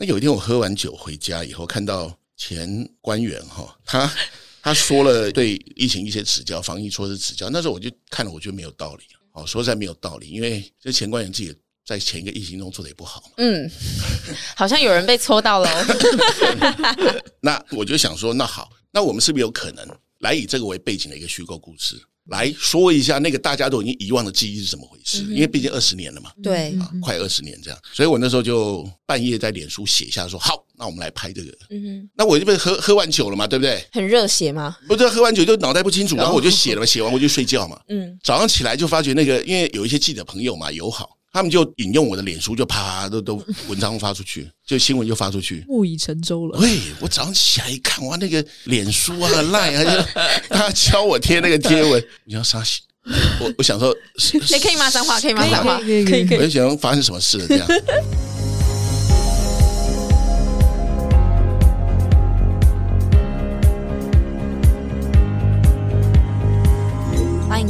那有一天我喝完酒回家以后，看到前官员哈，他 他说了对疫情一些指教，防疫措施指教。那时候我就看了，我觉得没有道理。哦，说实在没有道理，因为这前官员自己在前一个疫情中做的也不好。嗯，好像有人被戳到了。那我就想说，那好，那我们是不是有可能来以这个为背景的一个虚构故事？来说一下那个大家都已经遗忘的记忆是怎么回事？因为毕竟二十年了嘛，对，啊，快二十年这样，所以我那时候就半夜在脸书写下说：好，那我们来拍这个。嗯哼，那我就被喝喝完酒了嘛，对不对？很热血吗？不是，喝完酒就脑袋不清楚，然后我就写了嘛，写完我就睡觉嘛。嗯，早上起来就发觉那个，因为有一些记者朋友嘛友好。他们就引用我的脸书，就啪啪都都文章发出去，就新闻就发出去，木已成舟了。喂，我早上起来一看，哇，那个脸书啊、赖啊，就他教我贴那个贴文，你要杀心我？我想说，你可以骂脏话，可以骂脏话，可以可以。我就想发生什么事了这样。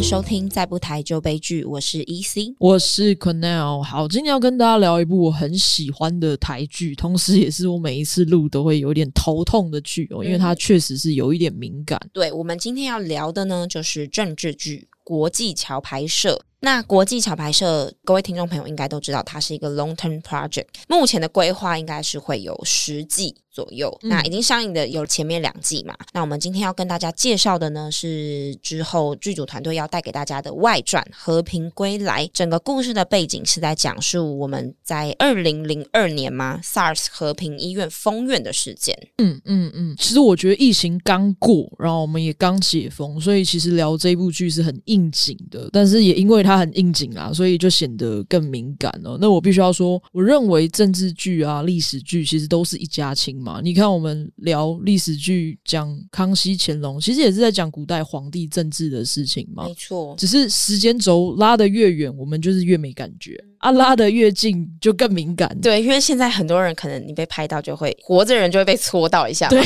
迎收听《再不台就悲剧》，我是 EC，我是 Quennel。好，今天要跟大家聊一部我很喜欢的台剧，同时也是我每一次录都会有点头痛的剧哦，因为它确实是有一点敏感。对，我们今天要聊的呢，就是政治剧《国际桥牌社》。那国际桥牌社，各位听众朋友应该都知道，它是一个 long term project。目前的规划应该是会有十季左右。嗯、那已经上映的有前面两季嘛？那我们今天要跟大家介绍的呢，是之后剧组团队要带给大家的外传《和平归来》。整个故事的背景是在讲述我们在二零零二年嘛，SARS 和平医院封院的事件。嗯嗯嗯。其实我觉得疫情刚过，然后我们也刚解封，所以其实聊这部剧是很应景的。但是也因为它它很应景啊，所以就显得更敏感了。那我必须要说，我认为政治剧啊、历史剧其实都是一家亲嘛。你看，我们聊历史剧，讲康熙、乾隆，其实也是在讲古代皇帝政治的事情嘛。没错，只是时间轴拉得越远，我们就是越没感觉。啊，拉得越近就更敏感。对，因为现在很多人可能你被拍到就会活着人就会被戳到一下。对，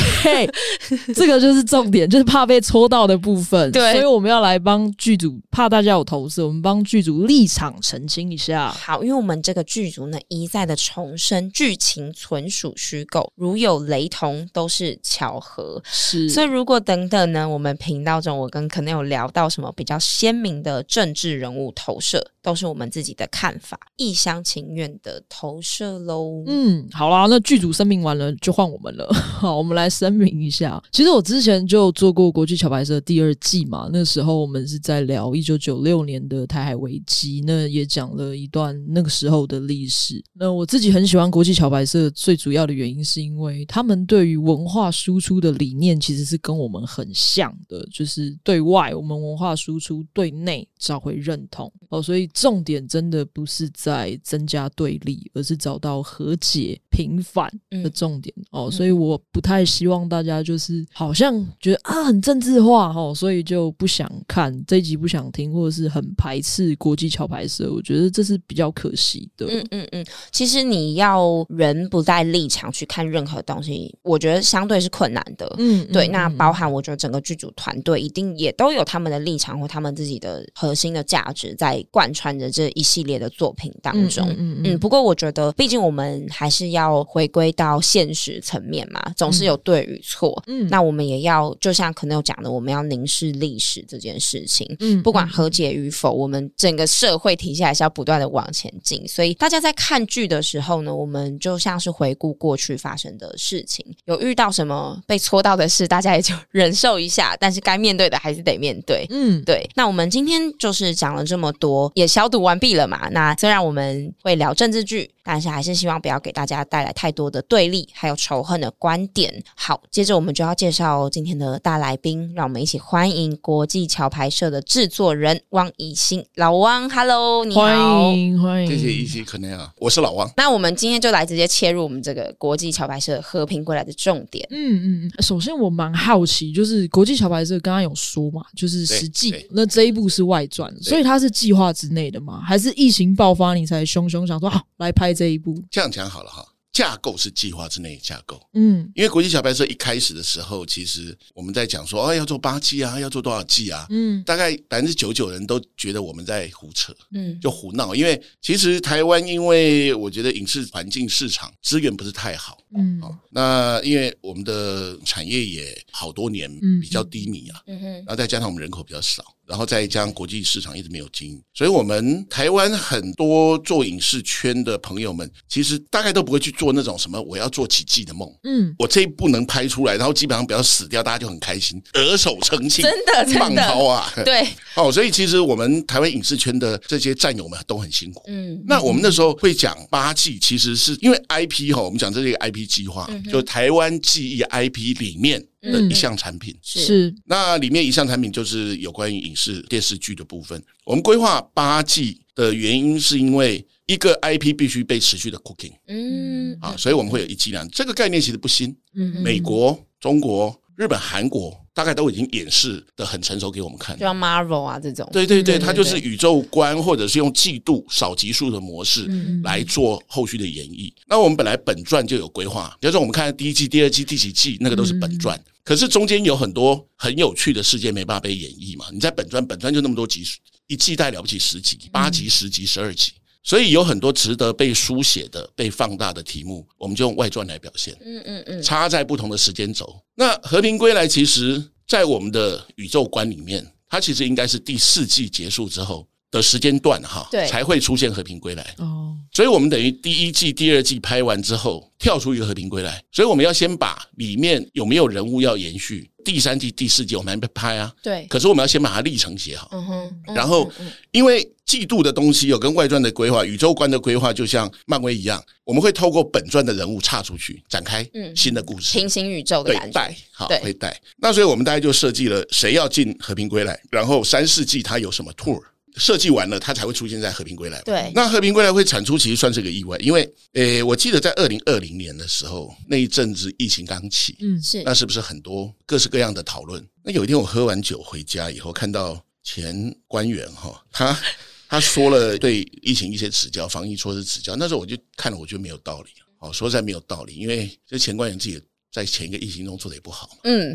这个就是重点，就是怕被戳到的部分。对，所以我们要来帮剧组，怕大家有投诉，我们帮剧组立场澄清一下。好，因为我们这个剧组呢一再的重申，剧情纯属虚构，如有雷同都是巧合。是，所以如果等等呢，我们频道中我跟可能有聊到什么比较鲜明的政治人物投射，都是我们自己的看法。一厢情愿的投射喽。嗯，好啦，那剧组声明完了，就换我们了。好，我们来声明一下。其实我之前就做过《国际桥牌社》第二季嘛，那时候我们是在聊一九九六年的台海危机，那也讲了一段那个时候的历史。那我自己很喜欢《国际桥牌社》，最主要的原因是因为他们对于文化输出的理念其实是跟我们很像的，就是对外我们文化输出，对内找回认同。哦，所以重点真的不是。在增加对立，而是找到和解平反的重点、嗯、哦，所以我不太希望大家就是好像觉得啊很政治化哦，所以就不想看这一集，不想听，或者是很排斥国际桥牌社。我觉得这是比较可惜的。嗯嗯嗯，其实你要人不在立场去看任何东西，我觉得相对是困难的。嗯，对。嗯、那包含我觉得整个剧组团队一定也都有他们的立场或他们自己的核心的价值在贯穿着这一系列的作品当中。嗯嗯，嗯，不过我觉得，毕竟我们还是要回归到现实层面嘛，总是有对与错。嗯，那我们也要，就像可能有讲的，我们要凝视历史这件事情。嗯，不管和解与否，我们整个社会体系还是要不断的往前进。所以大家在看剧的时候呢，我们就像是回顾过去发生的事情，有遇到什么被戳到的事，大家也就 忍受一下。但是该面对的还是得面对。嗯，对。那我们今天就是讲了这么多，也消毒完毕了嘛。那虽然我们会聊政治剧。但是还是希望不要给大家带来太多的对立，还有仇恨的观点。好，接着我们就要介绍今天的大来宾，让我们一起欢迎国际桥牌社的制作人汪以兴，老汪，Hello，你好，欢迎欢迎，谢谢怡兴，可能啊，我是老汪。那我们今天就来直接切入我们这个国际桥牌社和平归来的重点。嗯嗯，首先我蛮好奇，就是国际桥牌社刚刚有说嘛，就是实际那这一部是外传，所以它是计划之内的吗？还是疫情爆发你才凶凶想说好来拍？这一步这样讲好了哈，架构是计划之内的架构。嗯，因为国际小白车一开始的时候，其实我们在讲说，哦，要做八 G 啊，要做多少 G 啊？嗯，大概百分之九十九人都觉得我们在胡扯，嗯，就胡闹。因为其实台湾，因为我觉得影视环境市场资源不是太好，嗯，哦那因为我们的产业也好多年比较低迷啊，嗯哼，然后再加上我们人口比较少。然后再加上国际市场一直没有经营，所以我们台湾很多做影视圈的朋友们，其实大概都不会去做那种什么我要做奇迹的梦。嗯，我这一部能拍出来，然后基本上不要死掉，大家就很开心，得手称庆，真的，真的，棒涛 啊！对，哦，所以其实我们台湾影视圈的这些战友们都很辛苦。嗯，那我们那时候会讲八季，其实是因为 IP 哈，我们讲这是一个 IP 计划，嗯、就台湾记忆 IP 里面。的一项产品。是，那里面一项产品就是有关于影视电视剧的部分。我们规划八季的原因是因为一个 IP 必须被持续的 cooking，嗯，啊，所以我们会有一季量。这个概念其实不新，嗯，美国、中国、日本、韩国大概都已经演示的很成熟给我们看，就像 Marvel 啊这种，对对对，它就是宇宙观或者是用季度少集数的模式来做后续的演绎。那我们本来本传就有规划，比如说我们看第一季、第二季、第几季，那个都是本传。可是中间有很多很有趣的事件没办法被演绎嘛？你在本传，本传就那么多集数，一季带了不起十集、八集、十集、十二集，所以有很多值得被书写的、被放大的题目，我们就用外传来表现。嗯嗯嗯，插在不同的时间轴。那《和平归来》其实，在我们的宇宙观里面，它其实应该是第四季结束之后的时间段哈，对，才会出现和平归来哦。所以我们等于第一季、第二季拍完之后，跳出一个和平归来。所以我们要先把里面有没有人物要延续，第三季、第四季我们还没拍啊。对。可是我们要先把它历程写好。嗯哼。然后，因为季度的东西有跟外传的规划、宇宙观的规划，就像漫威一样，我们会透过本传的人物岔出去展开新的故事，平行宇宙的感觉。对，带好，会带。那所以我们大概就设计了谁要进和平归来，然后三四季它有什么 tour。设计完了，它才会出现在《和平归来》。对，那《和平归来》会产出，其实算是个意外，因为，诶，我记得在二零二零年的时候，那一阵子疫情刚起，嗯，是，那是不是很多各式各样的讨论？那有一天我喝完酒回家以后，看到前官员哈，他 他说了对疫情一些指教，防疫措施指教，那时候我就看了，我觉得没有道理，哦，说实在没有道理，因为这前官员自己在前一个疫情中做的也不好，嗯，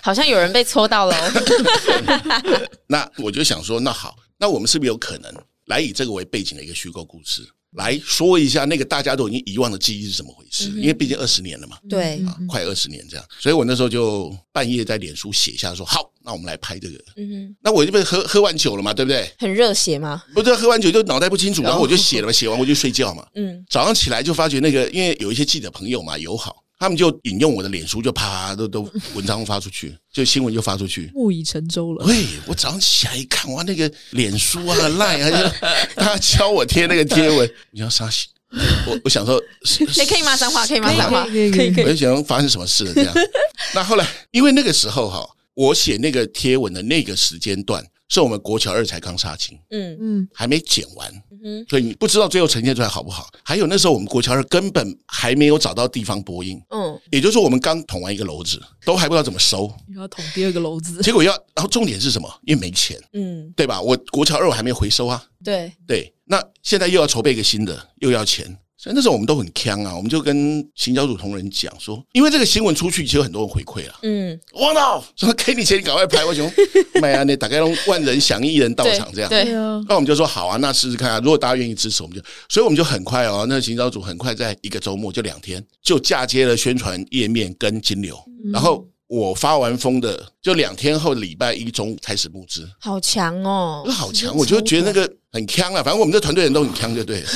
好像有人被戳到了，那我就想说，那好。那我们是不是有可能来以这个为背景的一个虚构故事来说一下那个大家都已经遗忘的记忆是怎么回事？因为毕竟二十年了嘛，对啊，快二十年这样，所以我那时候就半夜在脸书写下说：“好，那我们来拍这个。”嗯哼，那我这边喝喝完酒了嘛，对不对？很热血吗？不是，喝完酒就脑袋不清楚，然后我就写了嘛，写完我就睡觉嘛。嗯，早上起来就发觉那个，因为有一些记者朋友嘛友好。他们就引用我的脸书，就啪啪都都文章发出去，就新闻就发出去，木已成舟了。对，我早上起来一看，哇，那个脸书啊、赖啊，就他教我贴那个贴文，你要杀死我，我想说，你可以骂脏话？可以骂脏话？可以可以可以。我就想发生什么事了这样。那后来，因为那个时候哈，我写那个贴文的那个时间段。是我们国桥二才刚杀青，嗯。嗯，还没剪完，嗯，所以你不知道最后呈现出来好不好。还有那时候我们国桥二根本还没有找到地方播音，嗯，也就是说我们刚捅完一个篓子，都还不知道怎么收，要捅第二个篓子，结果要，然后重点是什么？因为没钱，嗯，对吧？我国桥二我还没回收啊，对。对，那现在又要筹备一个新的，又要钱。所以那时候我们都很呛啊，我们就跟行销组同仁讲说，因为这个新闻出去，其实有很多人回馈了。嗯，王导说给你钱，你赶快拍。我想，买啊，你大概用万人响应，一人到场这样。对啊。那我们就说好啊，那试试看啊。如果大家愿意支持，我们就，所以我们就很快哦，那个行销组很快在一个周末就两天就嫁接了宣传页面跟金流，然后。我发完疯的，就两天后礼拜一中午开始募资，好强哦！好强，我就觉得那个很强啊。反正我们这团队人都很强，就对了。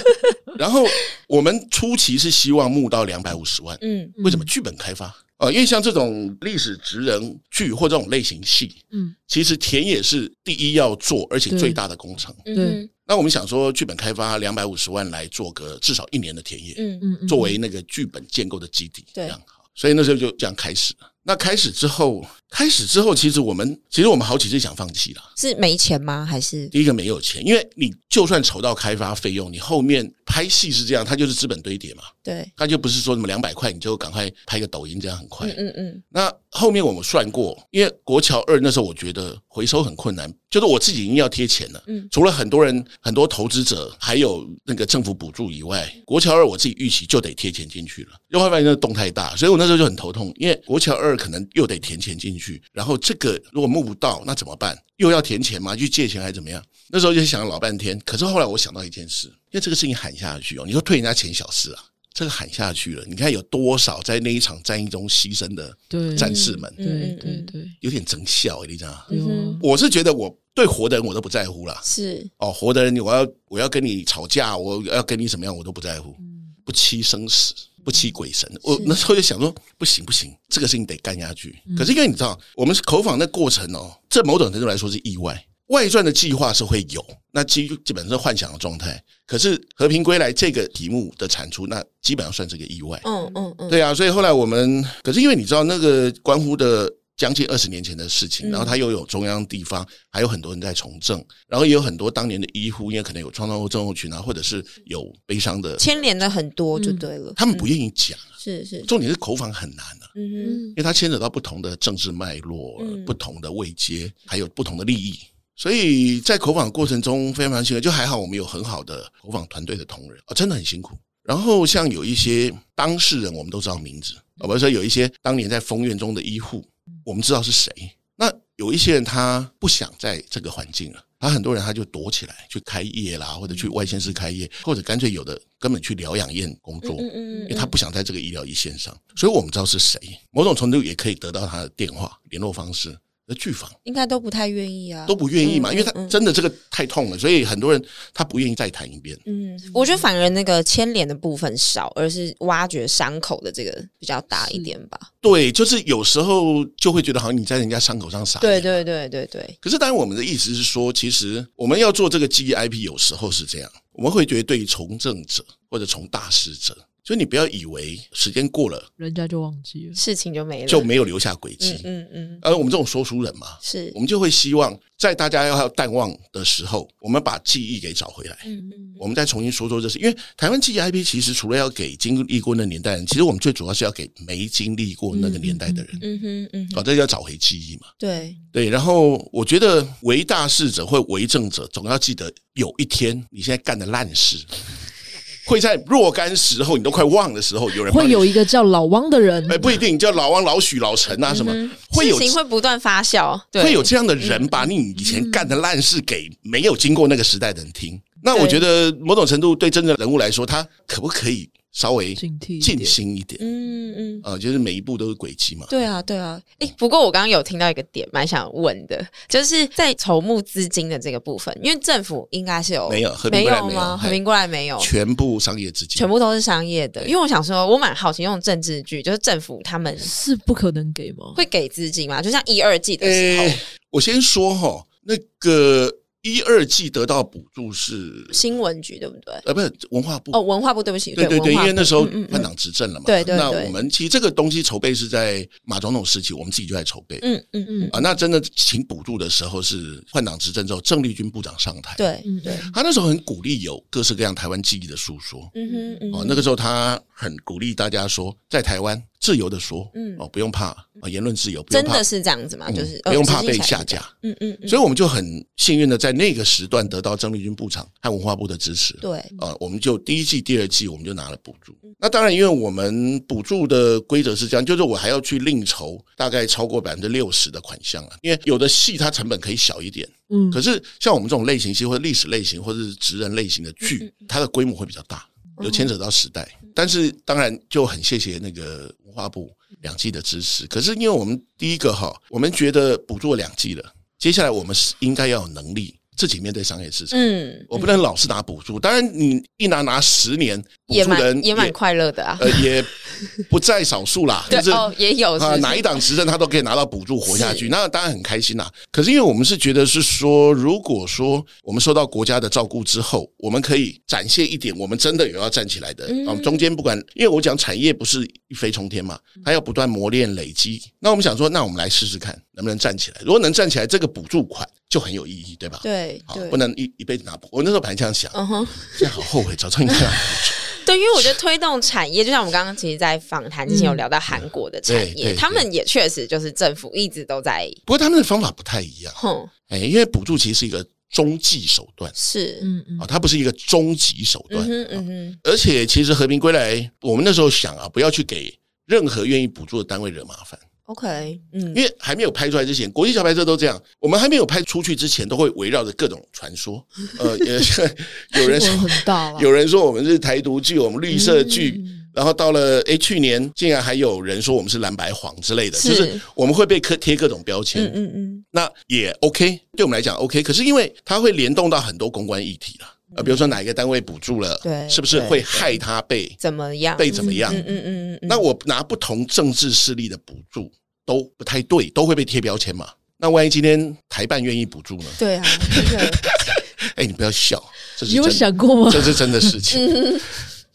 然后我们初期是希望募到两百五十万，嗯，为什么剧本开发？呃，因为像这种历史职人剧或这种类型戏，嗯，其实田野是第一要做，而且最大的工程。嗯，那我们想说，剧本开发两百五十万来做个至少一年的田野，嗯嗯，作为那个剧本建构的基底，这样好。所以那时候就这样开始了。那开始之后，开始之后，其实我们其实我们好几次想放弃了。是没钱吗？还是第一个没有钱？因为你就算筹到开发费用，你后面拍戏是这样，它就是资本堆叠嘛。对，它就不是说什么两百块你就赶快拍个抖音这样很快。嗯嗯。那后面我们算过，因为国桥二那时候我觉得回收很困难，就是我自己已经要贴钱了。嗯。除了很多人、很多投资者，还有那个政府补助以外，国桥二我自己预期就得贴钱进去了。又后来发现那个洞太大，所以我那时候就很头痛，因为国桥二可能又得填钱进去，然后这个如果募不到，那怎么办？又要填钱吗？去借钱还是怎么样？那时候就想了老半天。可是后来我想到一件事，因为这个事情喊下去哦，你说退人家钱小事啊。这个喊下去了，你看有多少在那一场战役中牺牲的战士们？对对对，对，有点真笑，你知道吗？我是觉得我对活的人我都不在乎了。是哦，活的人我要我要跟你吵架，我要跟你怎么样，我都不在乎。不欺生死，不欺鬼神。我那时候就想说，不行不行，这个事情得干下去。可是因为你知道，我们是口访的过程哦，这某种程度来说是意外。外传的计划是会有，那基基本上是幻想的状态。可是和平归来这个题目的产出，那基本上算是个意外。嗯嗯嗯，对啊。所以后来我们，可是因为你知道那个关乎的将近二十年前的事情，然后它又有中央地方，还有很多人在从政，然后也有很多当年的医护，因为可能有创伤后症候群啊，或者是有悲伤的牵连的很多，就对了。他们不愿意讲，是是。重点是口访很难的，嗯哼，因为它牵扯到不同的政治脉络、不同的位阶，还有不同的利益。所以在口访过程中非常非常辛苦，就还好我们有很好的口访团队的同仁啊，真的很辛苦。然后像有一些当事人，我们都知道名字啊，比如说有一些当年在封院中的医护，我们知道是谁。那有一些人他不想在这个环境了，他很多人他就躲起来去开业啦，或者去外县市开业，或者干脆有的根本去疗养院工作，因为他不想在这个医疗一线上。所以我们知道是谁，某种程度也可以得到他的电话联络方式。的剧坊应该都不太愿意啊，都不愿意嘛，因为他真的这个太痛了，所以很多人他不愿意再谈一遍。嗯，我觉得反而那个牵连的部分少，而是挖掘伤口的这个比较大一点吧。对，就是有时候就会觉得好像你在人家伤口上撒盐。对对对对对。可是当然，我们的意思是说，其实我们要做这个记忆 IP，有时候是这样，我们会觉得对于从政者或者从大事者。所以你不要以为时间过了，人家就忘记了，事情就没了，就没有留下轨迹。嗯嗯。而我们这种说书人嘛，是，我们就会希望在大家要淡忘的时候，我们把记忆给找回来。嗯嗯。我们再重新说说这事，因为台湾记忆 IP 其实除了要给经历过那年代人，其实我们最主要是要给没经历过那个年代的人。嗯哼嗯。哦，这要找回记忆嘛。对对。然后我觉得为大事者或为政者，总要记得有一天你现在干的烂事。会在若干时候，你都快忘的时候，有人会有一个叫老汪的人，哎，不一定叫老汪、老许、老陈啊，什么、嗯、会有事情会不断发酵，会有这样的人把你以前干的烂事给没有经过那个时代的人听。那我觉得某种程度对真正人物来说，他可不可以？稍微静心一点，嗯嗯，啊，就是每一步都是轨迹嘛。对啊，对啊。诶，不过我刚刚有听到一个点，蛮想问的，就是在筹募资金的这个部分，因为政府应该是有没有没有吗？和平过来没有，全部商业资金，全部都是商业的。因为我想说，我蛮好奇，用政治剧，就是政府他们是不可能给吗？会给资金吗？就像一二季的时候，我先说哈，那个。一二季得到补助是新闻局对不对？呃，不是文化部哦，文化部对不起，对对对，因为那时候换党执政了嘛。对对对。那我们其实这个东西筹备是在马总统时期，我们自己就在筹备。嗯嗯嗯。啊，那真的请补助的时候是换党执政之后，郑丽君部长上台。对，嗯对。他那时候很鼓励有各式各样台湾记忆的诉说。嗯哼嗯。哦，那个时候他很鼓励大家说，在台湾。自由的说，嗯，哦，不用怕啊，言论自由，不用怕，真的是这样子吗？就是不用怕被下架，嗯嗯，所以我们就很幸运的在那个时段得到郑丽君部长和文化部的支持，对，啊，我们就第一季、第二季我们就拿了补助。那当然，因为我们补助的规则是这样，就是我还要去另筹大概超过百分之六十的款项啊，因为有的戏它成本可以小一点，嗯，可是像我们这种类型戏或者历史类型或者是职人类型的剧，它的规模会比较大。有牵扯到时代，但是当然就很谢谢那个文化部两季的支持。可是因为我们第一个哈，我们觉得补助两季了，接下来我们是应该要有能力。自己面对商业市场，嗯，我不能老是拿补助。当然，你一拿拿十年，补助人也蛮快乐的啊，呃，也不在少数啦。就是哦，也有啊，哪一党执政他都可以拿到补助活下去，那当然很开心啦。可是因为我们是觉得是说，如果说我们受到国家的照顾之后，我们可以展现一点，我们真的有要站起来的啊。中间不管，因为我讲产业不是一飞冲天嘛，它要不断磨练累积。那我们想说，那我们来试试看能不能站起来。如果能站起来，这个补助款。就很有意义，对吧？对，好，不能一一辈子拿不。我那时候本来这样想，嗯哼，现在好后悔，早知道应该拿补助。对，因为我觉得推动产业，就像我们刚刚其实，在访谈之前有聊到韩国的产业，他们也确实就是政府一直都在，不过他们的方法不太一样。哼，哎，因为补助其实是一个中继手段，是，嗯嗯，啊，它不是一个终极手段，嗯嗯，而且其实和平归来，我们那时候想啊，不要去给任何愿意补助的单位惹麻烦。OK，嗯，因为还没有拍出来之前，国际小拍车都这样。我们还没有拍出去之前，都会围绕着各种传说。呃，有人说，有人说我们是台独剧，我们绿色剧。嗯、然后到了诶，去年竟然还有人说我们是蓝白黄之类的，是就是我们会被贴贴各种标签。嗯嗯嗯，那也 OK，对我们来讲 OK。可是因为它会联动到很多公关议题了。呃，比如说哪一个单位补助了，对，是不是会害他被怎么样？被怎么样？嗯嗯嗯嗯。那我拿不同政治势力的补助都不太对，都会被贴标签嘛？那万一今天台办愿意补助呢？对啊。哎，你不要笑，这是你有想过吗？这是真的事情。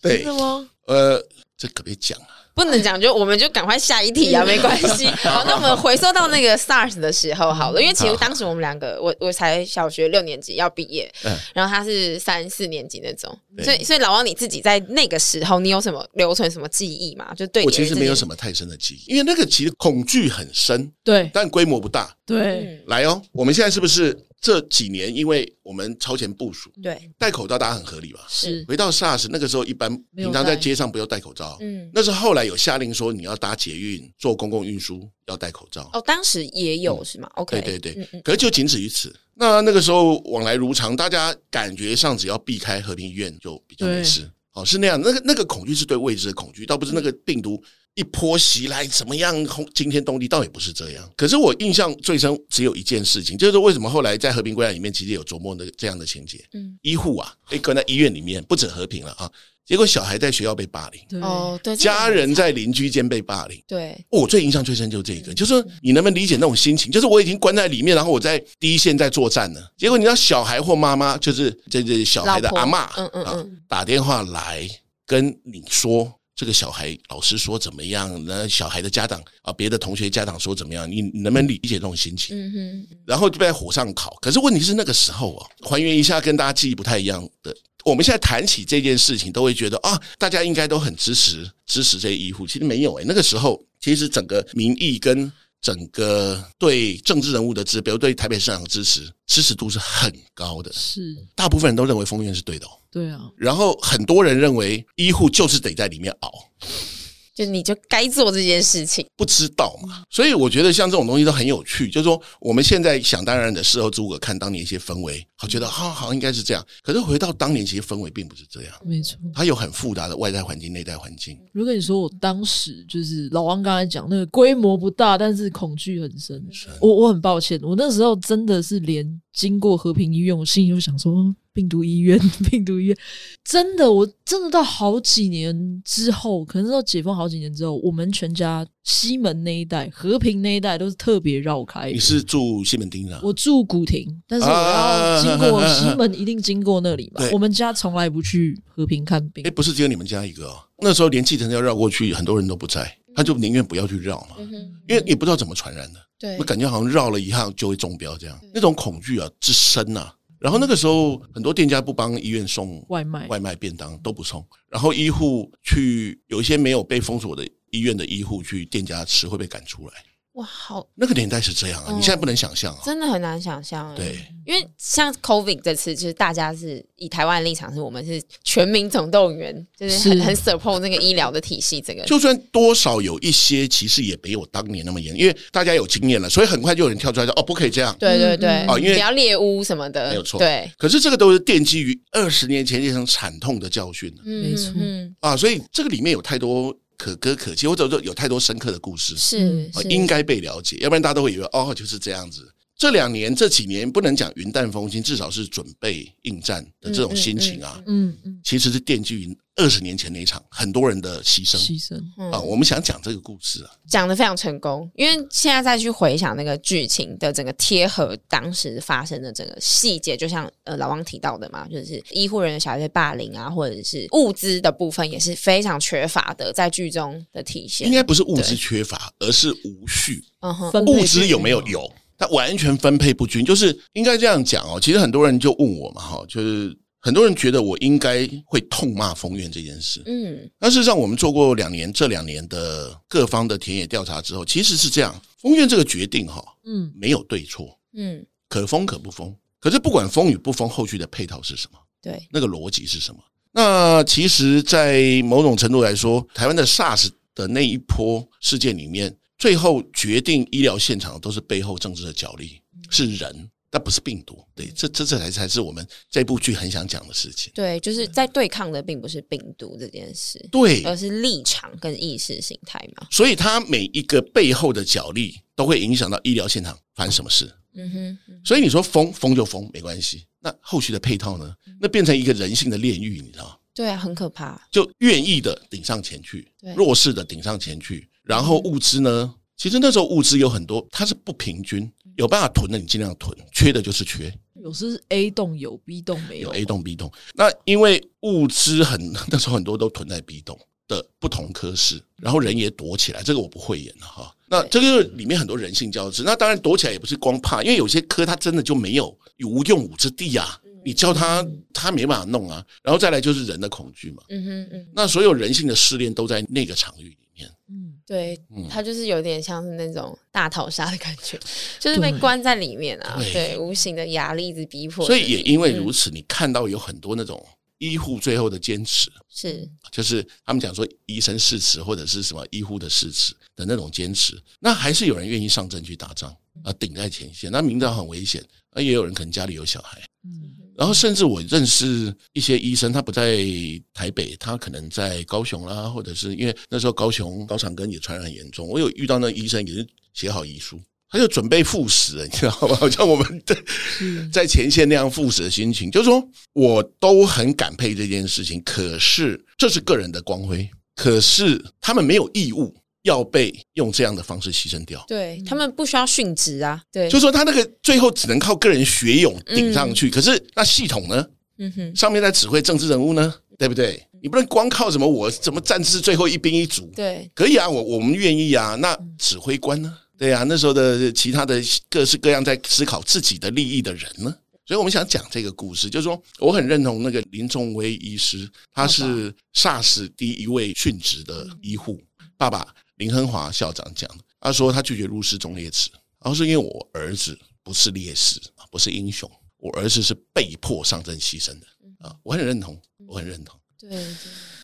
对。真的吗？呃，这可别讲啊。不能讲，就我们就赶快下一题啊，没关系。好，那我们回溯到那个 SARS 的时候好了，因为其实当时我们两个，我我才小学六年级要毕业，然后他是三四年级那种，所以所以老王你自己在那个时候，你有什么留存什么记忆吗？就对，我其实没有什么太深的记忆，因为那个其实恐惧很深，对，但规模不大，对。来哦，我们现在是不是？这几年，因为我们超前部署，对，戴口罩大家很合理吧？是。回到 SARS 那个时候，一般平常在街上不要戴口罩。嗯。那是后来有下令说，你要搭捷运、坐公共运输要戴口罩。哦，当时也有是吗？OK。对对对。可是就仅止于此。那那个时候往来如常，大家感觉上只要避开和平医院就比较没事。哦，是那样。那个那个恐惧是对未知的恐惧，倒不是那个病毒。一波袭来，怎么样轰惊天动地？倒也不是这样。可是我印象最深只有一件事情，就是为什么后来在和平归来里面，其实有琢磨的这样的情节。嗯，医护啊，被关在医院里面，不止和平了啊。结果小孩在学校被霸凌，哦，对，家人在邻居间被霸凌，对。我最印象最深就是这个，就是说你能不能理解那种心情？就是我已经关在里面，然后我在第一线在作战呢。结果你知道，小孩或妈妈，就是这这小孩的阿妈，嗯嗯嗯，打电话来跟你说。这个小孩老师说怎么样？那小孩的家长啊，别的同学家长说怎么样？你能不能理解这种心情？嗯哼。然后就被火上烤。可是问题是那个时候啊，还原一下跟大家记忆不太一样的。我们现在谈起这件事情，都会觉得啊，大家应该都很支持支持这些医护。其实没有诶，那个时候其实整个民意跟整个对政治人物的支，比如对台北市长的支持，支持度是很高的。是，大部分人都认为封院是对的哦。对啊，然后很多人认为医护就是得在里面熬，就你就该做这件事情，不知道嘛？所以我觉得像这种东西都很有趣，就是说我们现在想当然的事后诸葛看当年一些氛围，好觉得好好像应该是这样。可是回到当年，其实氛围并不是这样，没错，它有很复杂的外在环境、内在环境。如果你说我当时就是老王刚才讲那个规模不大，但是恐惧很深，我我很抱歉，我那时候真的是连经过和平医院，我心里就想说。病毒医院，病毒医院，真的，我真的到好几年之后，可能到解封好几年之后，我们全家西门那一带、和平那一带都是特别绕开。你是住西门町的？我住古亭，但是我要经过西门，一定经过那里嘛。我们家从来不去和平看病。哎，不是只有你们家一个哦。那时候连计程车要绕过去，很多人都不在，他就宁愿不要去绕嘛，因为也不知道怎么传染的。对，我感觉好像绕了一趟就会中标这样，那种恐惧啊之深呐。然后那个时候，很多店家不帮医院送外卖，外卖便当都不送。然后医护去有一些没有被封锁的医院的医护去店家吃，会被赶出来。哇，好，那个年代是这样啊！你现在不能想象啊，真的很难想象。对，因为像 COVID 这次，就是大家是以台湾的立场，是我们是全民总动员，就是很很 support 那个医疗的体系。这个就算多少有一些，其实也没有当年那么严，因为大家有经验了，所以很快就有人跳出来说：“哦，不可以这样。”对对对，哦，因为不要猎巫什么的，没有错。对，可是这个都是奠基于二十年前那场惨痛的教训。没错，啊，所以这个里面有太多。可歌可泣，或者说有太多深刻的故事，是，是应该被了解，要不然大家都会以为哦，就是这样子。这两年这几年不能讲云淡风轻，至少是准备应战的这种心情啊，嗯嗯，嗯，其实是奠基于二十年前那一场很多人的牺牲牺牲啊。我们想讲这个故事啊，讲得非常成功，因为现在再去回想那个剧情的整个贴合当时发生的整个细节，就像呃老王提到的嘛，就是医护人员小孩被霸凌啊，或者是物资的部分也是非常缺乏的，在剧中的体现。应该不是物资缺乏，而是无序。嗯哼，物资有没有有？它完全分配不均，就是应该这样讲哦。其实很多人就问我嘛，哈，就是很多人觉得我应该会痛骂丰院这件事。嗯，但事实上，我们做过两年这两年的各方的田野调查之后，其实是这样：丰院这个决定哈，嗯，没有对错，嗯，可封可不封。可是不管封与不封，后续的配套是什么？对，那个逻辑是什么？那其实，在某种程度来说，台湾的 SARS 的那一波事件里面，最后决定医疗现场都是背后政治的角力，是人，但不是病毒。对，这这这才才是我们这部剧很想讲的事情。对，就是在对抗的并不是病毒这件事，对，而是立场跟意识形态嘛。所以，它每一个背后的角力都会影响到医疗现场发生什么事。嗯哼，所以你说封封就封没关系，那后续的配套呢？那变成一个人性的炼狱，你知道？对啊，很可怕。就愿意的顶上前去，弱势的顶上前去，然后物资呢？其实那时候物资有很多，它是不平均，有办法囤的你尽量囤，缺的就是缺。有时 A 栋有，B 栋没有。有 A 栋 B 栋，那因为物资很 那时候很多都囤在 B 栋的不同科室，然后人也躲起来，这个我不会演了哈。那这个里面很多人性交织，那当然躲起来也不是光怕，因为有些科他真的就没有无用武之地啊，你教他他没办法弄啊，然后再来就是人的恐惧嘛，嗯哼嗯，那所有人性的试炼都在那个场域里面，嗯，对，他就是有点像是那种大逃杀的感觉，就是被关在里面啊，对，无形的压力一直逼迫，所以也因为如此，你看到有很多那种。医护最后的坚持是，就是他们讲说医生誓词或者是什么医护的誓词的那种坚持，那还是有人愿意上阵去打仗啊，顶在前线。那明知道很危险，那也有人可能家里有小孩，嗯，然后甚至我认识一些医生，他不在台北，他可能在高雄啦，或者是因为那时候高雄高长根也传染很严重，我有遇到那医生也是写好遗书。他就准备赴死，你知道吗？好像我们在在前线那样赴死的心情，就是说我都很感佩这件事情。可是这是个人的光辉，可是他们没有义务要被用这样的方式牺牲掉。对，他们不需要殉职啊。对，就是说他那个最后只能靠个人学勇顶上去。可是那系统呢？嗯哼，上面在指挥政治人物呢，对不对？你不能光靠什么我怎么战至最后一兵一卒？对，可以啊，我我们愿意啊。那指挥官呢？对呀、啊，那时候的其他的各式各样在思考自己的利益的人呢，所以我们想讲这个故事，就是说我很认同那个林仲威医师，他是 SARS 第一位殉职的医护爸爸林亨华校长讲的，他说他拒绝入室中烈士，然后是因为我儿子不是烈士，不是英雄，我儿子是被迫上阵牺牲的啊，我很认同，我很认同，对。对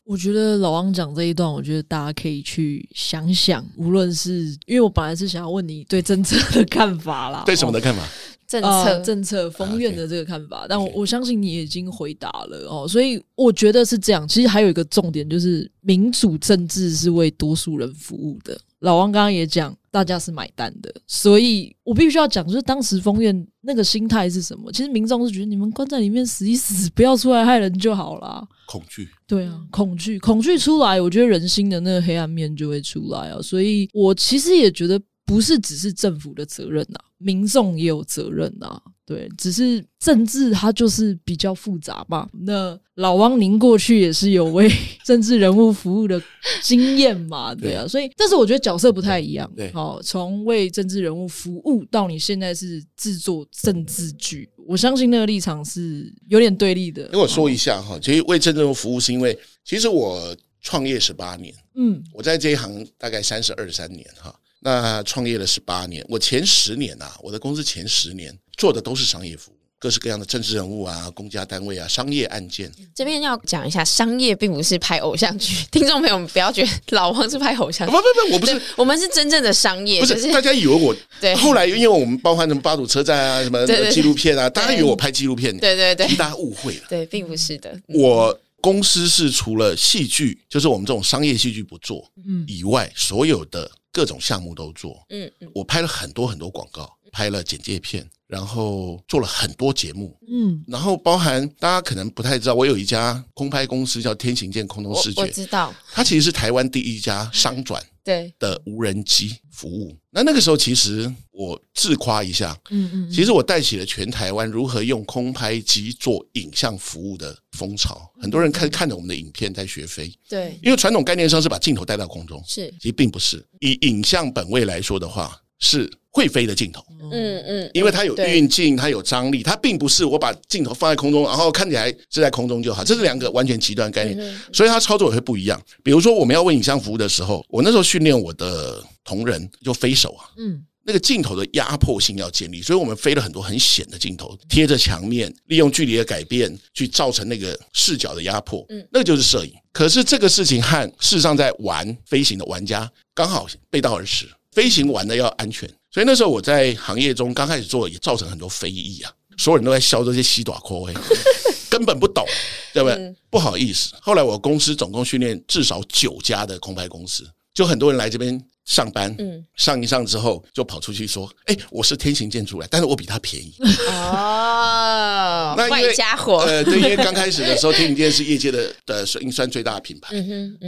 我觉得老王讲这一段，我觉得大家可以去想想，无论是因为我本来是想要问你对政策的看法啦，对什么的看法？政策、呃、政策封院的这个看法，但我我相信你已经回答了哦，所以我觉得是这样。其实还有一个重点就是，民主政治是为多数人服务的。老王刚刚也讲，大家是买单的，所以我必须要讲，就是当时封院那个心态是什么？其实民众是觉得你们关在里面死一死，不要出来害人就好啦。恐惧，对啊，恐惧，恐惧出来，我觉得人心的那个黑暗面就会出来啊。所以我其实也觉得。不是只是政府的责任呐、啊，民众也有责任呐、啊。对，只是政治它就是比较复杂嘛。那老汪您过去也是有为 政治人物服务的经验嘛？对啊，所以但是我觉得角色不太一样。对，好，从为政治人物服务到你现在是制作政治剧，我相信那个立场是有点对立的。跟我说一下哈，其实为政治人物服务是因为，其实我创业十八年，嗯，我在这一行大概三十二三年哈。那创业了十八年，我前十年啊，我的公司前十年做的都是商业服务，各式各样的政治人物啊、公家单位啊、商业案件。这边要讲一下，商业并不是拍偶像剧，听众朋友们不要觉得老王是拍偶像剧，不不不，我不是，我们是真正的商业，不是、就是、大家以为我。对，后来因为我们包含什么巴堵车站啊、什么纪录片啊，大家以为我拍纪录片，对对对，大家误会了，对，并不是的，我。公司是除了戏剧，就是我们这种商业戏剧不做，嗯，以外，所有的各种项目都做，嗯嗯。我拍了很多很多广告，拍了简介片，然后做了很多节目，嗯，然后包含大家可能不太知道，我有一家空拍公司叫天行健空中视觉，我知道，它其实是台湾第一家商转。对。的无人机服务，那那个时候其实我自夸一下，嗯嗯，其实我带起了全台湾如何用空拍机做影像服务的风潮，很多人看看着我们的影片在学飞，对，因为传统概念上是把镜头带到空中，是，其实并不是。以影像本位来说的话，是会飞的镜头。嗯。嗯，因为它有运镜，它有张力，它并不是我把镜头放在空中，然后看起来是在空中就好，这是两个完全极端概念，所以它操作也会不一样。比如说我们要为影像服务的时候，我那时候训练我的同仁就飞手啊，嗯，那个镜头的压迫性要建立，所以我们飞了很多很险的镜头，贴着墙面，利用距离的改变去造成那个视角的压迫，嗯，那个就是摄影。可是这个事情和事实上在玩飞行的玩家刚好背道而驰，飞行玩的要安全。所以那时候我在行业中刚开始做，也造成很多非议啊！所有人都在笑这些西短科，根本不懂，对不对？嗯、不好意思，后来我公司总共训练至少九家的空拍公司，就很多人来这边上班，嗯，上一上之后就跑出去说：“哎、欸，我是天行健出来，但是我比他便宜。”哦，那坏家伙，呃，对，因为刚开始的时候，天行健是业界的的算算最大的品牌，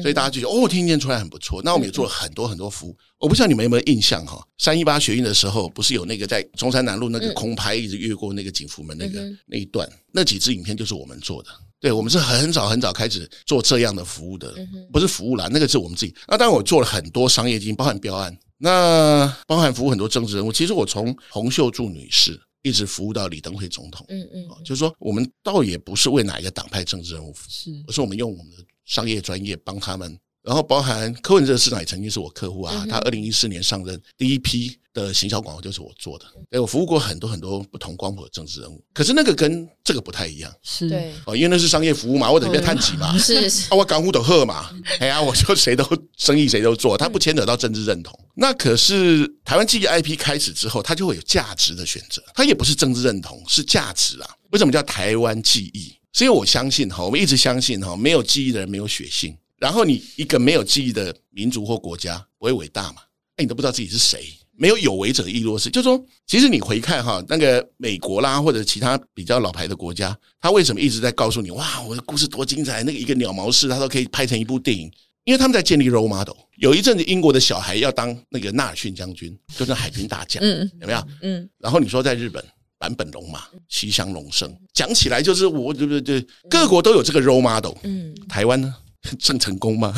所以大家就觉得哦，天行健出来很不错。那我们也做了很多很多服务。我不知道你们有没有印象哈？三一八学运的时候，不是有那个在中山南路那个空拍一直越过那个景福门那个那一段，那几支影片就是我们做的。对，我们是很早很早开始做这样的服务的，不是服务啦，那个是我们自己。那当然我做了很多商业经营，包含标案，那包含服务很多政治人物。其实我从洪秀柱女士一直服务到李登辉总统，嗯嗯，就是说我们倒也不是为哪一个党派政治人物服务，是，而是我们用我们的商业专业帮他们。然后包含柯文哲市长也曾经是我客户啊，他二零一四年上任第一批的行销广告就是我做的，哎，我服务过很多很多不同光谱的政治人物，可是那个跟这个不太一样，是对哦，因为那是商业服务嘛，我得别探己嘛，是是，啊，我港虎的鹤嘛，哎呀，我就谁都生意谁都做，他不牵扯到政治认同。那可是台湾记忆 IP 开始之后，它就会有价值的选择，它也不是政治认同，是价值啊。为什么叫台湾记忆？是因为我相信哈，我们一直相信哈，没有记忆的人没有血性。然后你一个没有记忆的民族或国家不会伟大嘛？哎，你都不知道自己是谁，没有有为者亦若是。就是说，其实你回看哈，那个美国啦，或者其他比较老牌的国家，他为什么一直在告诉你哇，我的故事多精彩？那个一个鸟毛事，他都可以拍成一部电影，因为他们在建立 role model。有一阵子，英国的小孩要当那个纳尔逊将军，就是海军大将，嗯，有没有？嗯。然后你说在日本，坂本龙马、西乡隆盛，讲起来就是我，对不对？各国都有这个 role model。嗯。台湾呢？郑成功吗？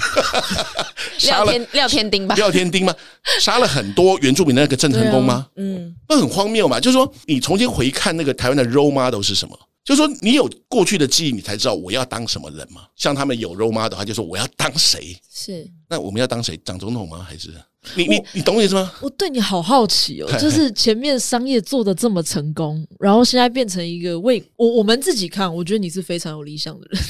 廖天廖天丁吧？廖天丁吗？杀了很多原住民的那个郑成功吗？啊、嗯，那很荒谬嘛。就是说，你重新回看那个台湾的 role model 是什么？就是说，你有过去的记忆，你才知道我要当什么人嘛。像他们有 role model，他就说我要当谁？是。那我们要当谁？当总统吗？还是你你你懂我意思吗？我对你好好奇哦。就是前面商业做的这么成功，然后现在变成一个为我我们自己看，我觉得你是非常有理想的人。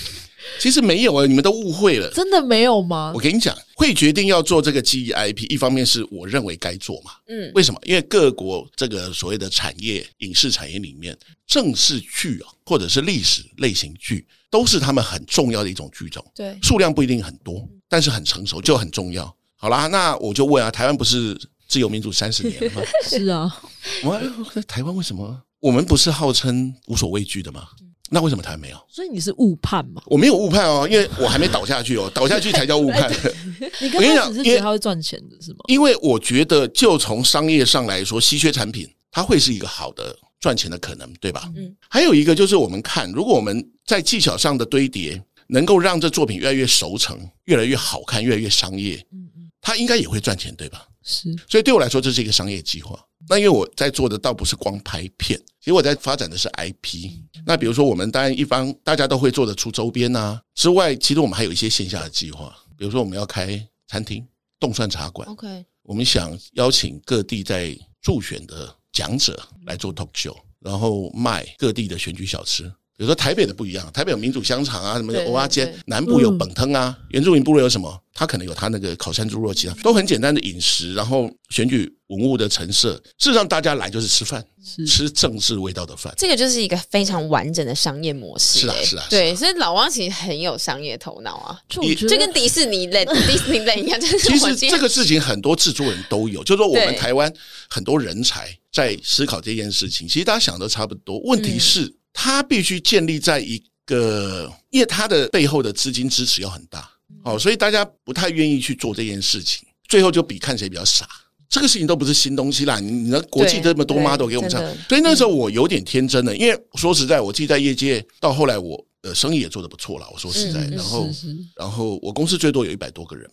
其实没有啊，你们都误会了。真的没有吗？我跟你讲，会决定要做这个记忆 IP，一方面是我认为该做嘛。嗯，为什么？因为各国这个所谓的产业影视产业里面，正式剧啊，或者是历史类型剧，都是他们很重要的一种剧种。对，数量不一定很多，但是很成熟就很重要。好啦，那我就问啊，台湾不是自由民主三十年了吗？是啊，我在台湾为什么我们不是号称无所畏惧的吗？那为什么台湾没有？所以你是误判吗？我没有误判哦，因为我还没倒下去哦，倒下去才叫误判。你刚开始是觉得它会赚钱的是吗？因为我觉得，就从商业上来说，稀缺产品它会是一个好的赚钱的可能，对吧？嗯。还有一个就是，我们看，如果我们在技巧上的堆叠，能够让这作品越来越熟成，越来越好看，越来越商业，嗯嗯，它应该也会赚钱，对吧？是。所以对我来说，这是一个商业计划。那因为我在做的倒不是光拍片，其实我在发展的是 IP。那比如说，我们当然一方大家都会做得出周边啊之外，其实我们还有一些线下的计划。比如说，我们要开餐厅、冻蒜茶馆。OK，我们想邀请各地在助选的讲者来做 talk show，然后卖各地的选举小吃。比如说台北的不一样，台北有民主香肠啊，什么的蚵仔煎，南部有本汤啊，原住民部落有什么？他可能有他那个烤山猪肉，其他都很简单的饮食，然后选举文物的陈设。事实上，大家来就是吃饭，吃政治味道的饭。这个就是一个非常完整的商业模式。是啊，是啊。对，所以老汪其实很有商业头脑啊，就就跟迪士尼类、迪士尼类一样。其实这个事情很多制作人都有，就是说我们台湾很多人才在思考这件事情。其实大家想的差不多，问题是。他必须建立在一个，因为他的背后的资金支持要很大，哦，所以大家不太愿意去做这件事情，最后就比看谁比较傻。这个事情都不是新东西啦，你你的国际这么多 model 给我们唱，所以那时候我有点天真的，因为说实在，我自己在业界到后来，我呃，生意也做得不错了。我说实在，然后然后我公司最多有一百多个人，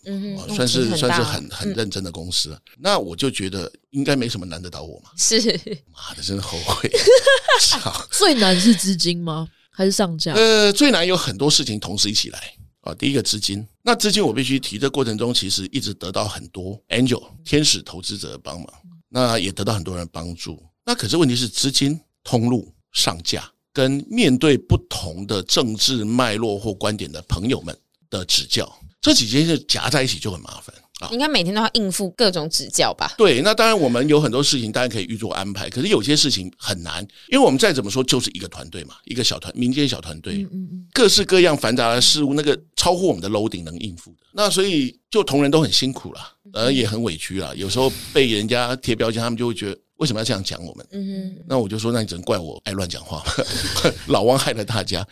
算是算是很很认真的公司。那我就觉得应该没什么难得倒我嘛。是，妈的，真的后悔。最难是资金吗？还是上架？呃，最难有很多事情同时一起来啊。第一个资金，那资金我必须提，这过程中其实一直得到很多 angel 天使投资者的帮忙，那也得到很多人帮助。那可是问题是资金通路上架。跟面对不同的政治脉络或观点的朋友们的指教，这几件事夹在一起就很麻烦啊！应该每天都要应付各种指教吧？对，那当然我们有很多事情当然可以预做安排，可是有些事情很难，因为我们再怎么说就是一个团队嘛，一个小团民间小团队，各式各样繁杂的事物，那个超乎我们的 loading 能应付的，那所以就同仁都很辛苦了，呃，也很委屈了，有时候被人家贴标签，他们就会觉得。为什么要这样讲我们？嗯哼，那我就说，那你只能怪我爱乱讲话，老王害了大家。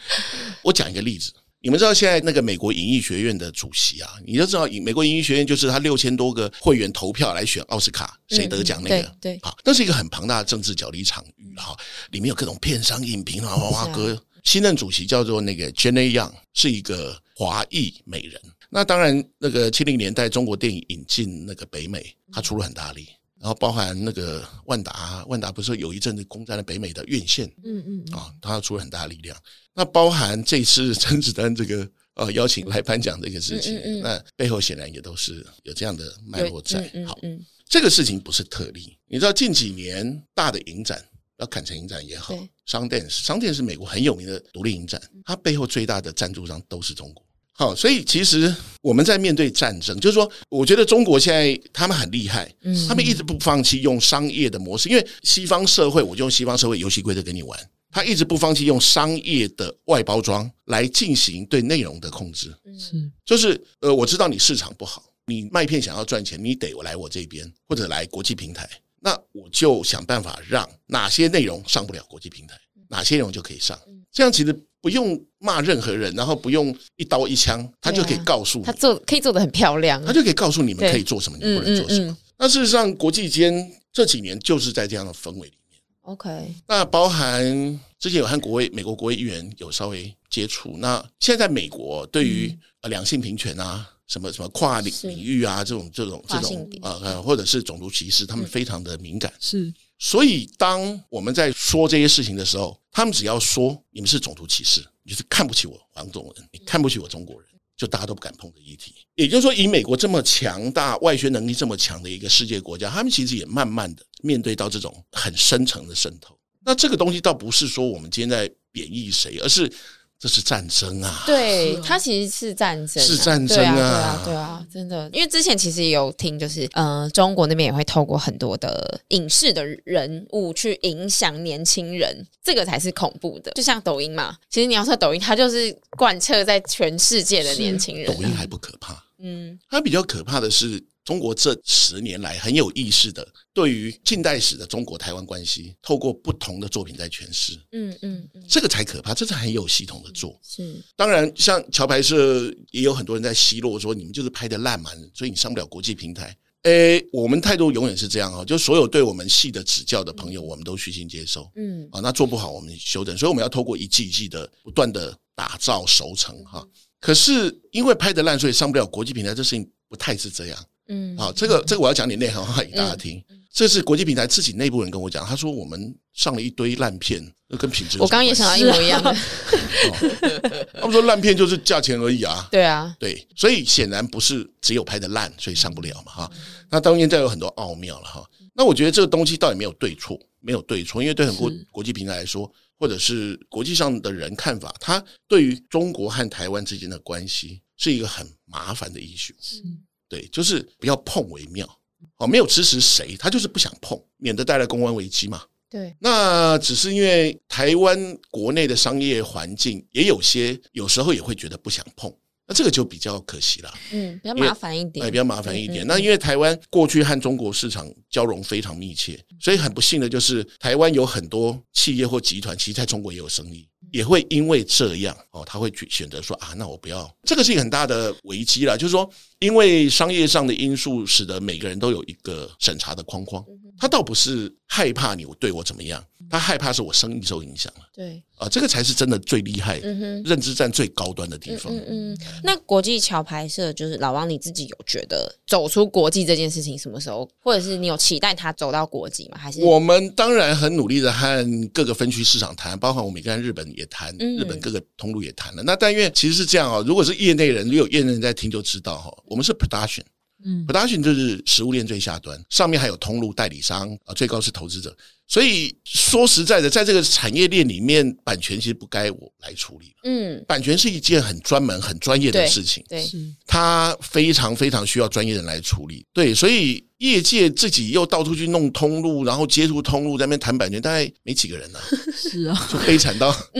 我讲一个例子，你们知道现在那个美国影艺学院的主席啊，你就知道，美国影艺学院就是他六千多个会员投票来选奥斯卡谁得奖那个，对，好，那是一个很庞大的政治角力场域哈，里面有各种片商、影评啊，哇哇哥。新任主席叫做那个 Jenny Young，是一个华裔美人。那当然，那个七零年代中国电影引进那个北美，他出了很大力。然后包含那个万达，万达不是有一阵子攻占了北美的院线，嗯嗯啊，他要出了很大的力量。那包含这次甄子丹这个呃邀请来颁奖这个事情，那背后显然也都是有这样的脉络在。好，这个事情不是特例，你知道近几年大的影展，要坎城影展也好，商店商店是美国很有名的独立影展，它背后最大的赞助商都是中国。好，所以其实我们在面对战争，就是说，我觉得中国现在他们很厉害，他们一直不放弃用商业的模式，因为西方社会，我就用西方社会游戏规则跟你玩，他一直不放弃用商业的外包装来进行对内容的控制。是，就是呃，我知道你市场不好，你麦片想要赚钱，你得我来我这边或者来国际平台，那我就想办法让哪些内容上不了国际平台，哪些内容就可以上，这样其实。不用骂任何人，然后不用一刀一枪，他就可以告诉你，他做可以做的很漂亮，他就可以告诉你们可以做什么，你们不能做什么。那事实上，国际间这几年就是在这样的氛围里面。OK，那包含之前有和国会美国国会议员有稍微接触。那现在在美国，对于呃两性平权啊，什么什么跨领领域啊，这种这种这种呃，或者是种族歧视，他们非常的敏感。是。所以，当我们在说这些事情的时候，他们只要说你们是种族歧视，你是看不起我黄种人，你看不起我中国人，就大家都不敢碰的议题。也就是说，以美国这么强大、外宣能力这么强的一个世界国家，他们其实也慢慢的面对到这种很深层的渗透。那这个东西倒不是说我们今天在贬义谁，而是。这是战争啊！对，它其实是战争，是战争啊！对啊，对啊，真的。因为之前其实也有听，就是呃，中国那边也会透过很多的影视的人物去影响年轻人，这个才是恐怖的。就像抖音嘛，其实你要说抖音，它就是贯彻在全世界的年轻人。抖音还不可怕，嗯，它比较可怕的是。中国这十年来很有意识的对于近代史的中国台湾关系，透过不同的作品在诠释。嗯嗯，这个才可怕，这是很有系统的做。是，当然像桥牌社也有很多人在奚落说，你们就是拍的烂嘛，所以你上不了国际平台。诶，我们态度永远是这样啊，就所有对我们戏的指教的朋友，我们都虚心接受。嗯，啊，那做不好我们修正，所以我们要透过一季一季的不断的打造熟成哈。可是因为拍的烂，所以上不了国际平台，这事情不太是这样。嗯，好，这个这个我要讲点内行话给大家听。这是国际平台自己内部人跟我讲，他说我们上了一堆烂片，跟品质。我刚刚也想到一模一样的。他们说烂片就是价钱而已啊。对啊，对，所以显然不是只有拍的烂，所以上不了嘛哈。那当然再有很多奥妙了哈。那我觉得这个东西到底没有对错，没有对错，因为对很多国际平台来说，或者是国际上的人看法，他对于中国和台湾之间的关系是一个很麻烦的 issue。对，就是不要碰为妙。哦，没有支持谁，他就是不想碰，免得带来公关危机嘛。对，那只是因为台湾国内的商业环境也有些，有时候也会觉得不想碰。那这个就比较可惜了，嗯，比较麻烦一点，哎，比较麻烦一点。那因为台湾过去和中国市场交融非常密切，所以很不幸的就是台湾有很多企业或集团，其实在中国也有生意，也会因为这样哦，他会去选择说啊，那我不要，这个是一个很大的危机了。就是说，因为商业上的因素，使得每个人都有一个审查的框框，他倒不是害怕你对我怎么样，他害怕是我生意受影响了。对啊，这个才是真的最厉害，嗯，认知战最高端的地方。嗯嗯，那国际桥牌社就是老王，你自己有觉得走出国际这件事情什么时候，或者是你有期待他走到国际吗？还是我们当然很努力的和各个分区市场谈，包括我们跟日本也谈，日本各个通路也谈了。那但愿其实是这样啊，如果是业内人，如果有业内人在听就知道哈，我们是 production。嗯，production 就是食物链最下端，上面还有通路代理商啊，最高是投资者。所以说实在的，在这个产业链里面，版权其实不该我来处理。嗯，版权是一件很专门、很专业的事情。对，它非常非常需要专业人来处理。对，所以业界自己又到处去弄通路，然后接触通路，在那边谈版权，大概没几个人呢。是啊，就悲惨到，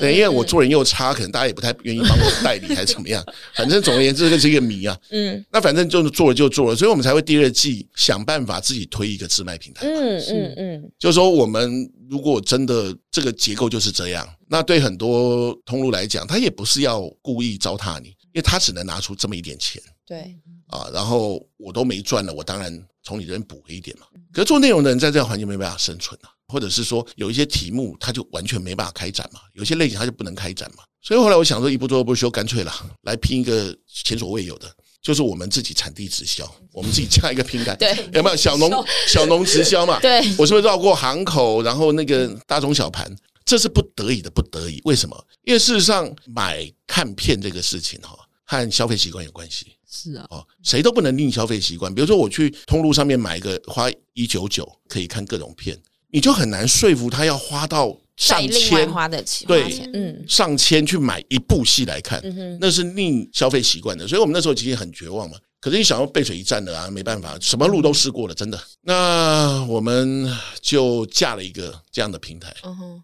对，因为我做人又差，可能大家也不太愿意帮我代理，还是怎么样。反正总而言之，这是一个谜啊。嗯，那反正就是做了就做了，所以我们才会第二季想办法自己推一个自卖平台。嗯嗯嗯。就是说，我们如果真的这个结构就是这样，那对很多通路来讲，他也不是要故意糟蹋你，因为他只能拿出这么一点钱。对啊，然后我都没赚了，我当然从你这边补一点嘛。可是做内容的人在这个环境没办法生存啊，或者是说有一些题目他就完全没办法开展嘛，有些类型他就不能开展嘛。所以后来我想说，一不做二不休，干脆了，来拼一个前所未有的。就是我们自己产地直销，我们自己加一个平台，对，有没有小农 小农直销嘛？对，我是不是绕过行口，然后那个大中小盘，这是不得已的不得已。为什么？因为事实上买看片这个事情哈，和消费习惯有关系。是啊，哦，谁都不能逆消费习惯。比如说我去通路上面买一个花一九九可以看各种片，你就很难说服他要花到。上千花的钱，对，嗯，上千去买一部戏来看，那是逆消费习惯的，所以我们那时候其实很绝望嘛。可是你想要背水一战的啊，没办法，什么路都试过了，真的。那我们就架了一个这样的平台，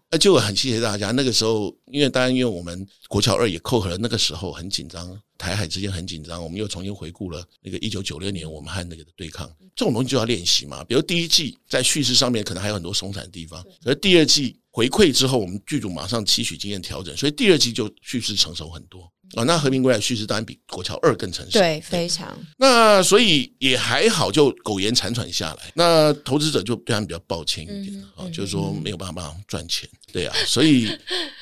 那就很谢谢大家。那个时候，因为当然，因为我们国桥二也扣合了，那个时候很紧张，台海之间很紧张，我们又重新回顾了那个一九九六年我们和那个的对抗，这种东西就要练习嘛。比如第一季在叙事上面可能还有很多松散的地方，而第二季回馈之后，我们剧组马上吸取经验调整，所以第二季就叙事成熟很多。啊，那和平归来叙事当然比国桥二更成熟，对，非常。那所以也还好，就苟延残喘下来。那投资者就对他们比较抱歉一点啊，就是说没有办法赚钱，对啊，所以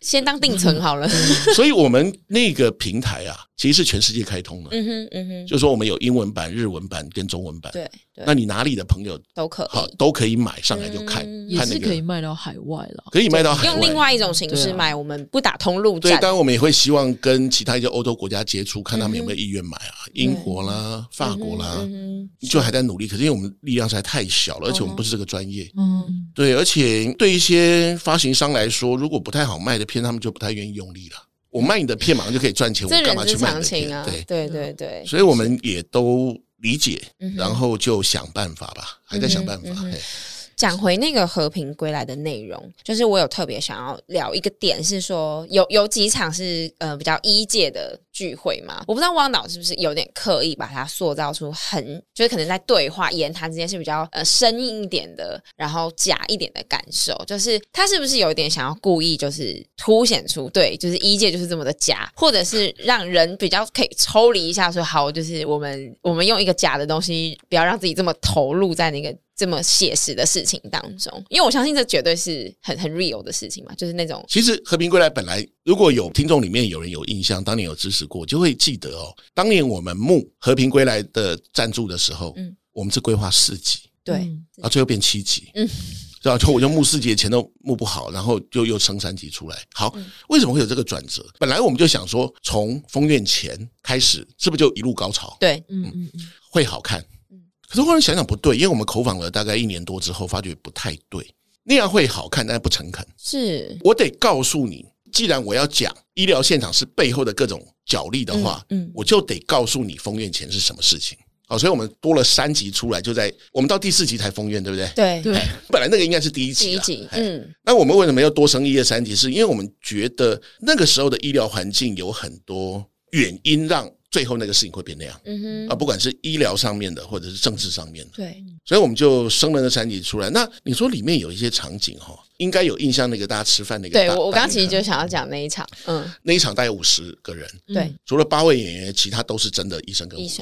先当定存好了。所以我们那个平台啊，其实是全世界开通的，嗯哼，嗯哼，就是说我们有英文版、日文版跟中文版，对。那你哪里的朋友都可好都可以买上来就看，也是可以卖到海外了，可以卖到海外。用另外一种形式买，我们不打通路战。对，当然我们也会希望跟其他一些欧洲国家接触，看他们有没有意愿买啊，英国啦、法国啦，就还在努力。可是因为我们力量实在太小了，而且我们不是这个专业，嗯，对，而且对一些发行商来说，如果不太好卖的片，他们就不太愿意用力了。我卖你的片马上就可以赚钱，我干嘛去卖你的片？对对对对，所以我们也都。理解，然后就想办法吧，还在想办法。讲回那个和平归来的内容，就是我有特别想要聊一个点，是说有有几场是呃比较一届的聚会嘛？我不知道汪导是不是有点刻意把它塑造出很，就是可能在对话言谈之间是比较呃生硬一点的，然后假一点的感受，就是他是不是有一点想要故意就是凸显出对，就是一届就是这么的假，或者是让人比较可以抽离一下，说好，就是我们我们用一个假的东西，不要让自己这么投入在那个。这么写实的事情当中，因为我相信这绝对是很很 real 的事情嘛，就是那种。其实和平归来本来，如果有听众里面有人有印象，当年有支持过，就会记得哦。当年我们募和平归来的赞助的时候，嗯，我们是规划四集，对，啊，最后变七集，嗯，是吧？就我就募四集的钱都募不好，然后就又升三集出来。好，为什么会有这个转折？本来我们就想说，从封院前开始，是不是就一路高潮？对，嗯嗯嗯，会好看。可是后来想想不对，因为我们口访了大概一年多之后，发觉不太对。那样会好看，但是不诚恳。是我得告诉你，既然我要讲医疗现场是背后的各种角力的话，嗯，嗯我就得告诉你封院前是什么事情。好，所以我们多了三集出来，就在我们到第四集才封院，对不对？对对。本来那个应该是第一集，第一集。嗯。那我们为什么要多生一二三集？是因为我们觉得那个时候的医疗环境有很多原因让。最后那个事情会变那样，嗯哼，啊，不管是医疗上面的，或者是政治上面的，对，所以我们就生了那三集出来。那你说里面有一些场景哈，应该有印象，那个大家吃饭那个。对，我我刚刚其实就想要讲那一场，嗯，那一场大概五十个人，对，除了八位演员，其他都是真的医生跟护士。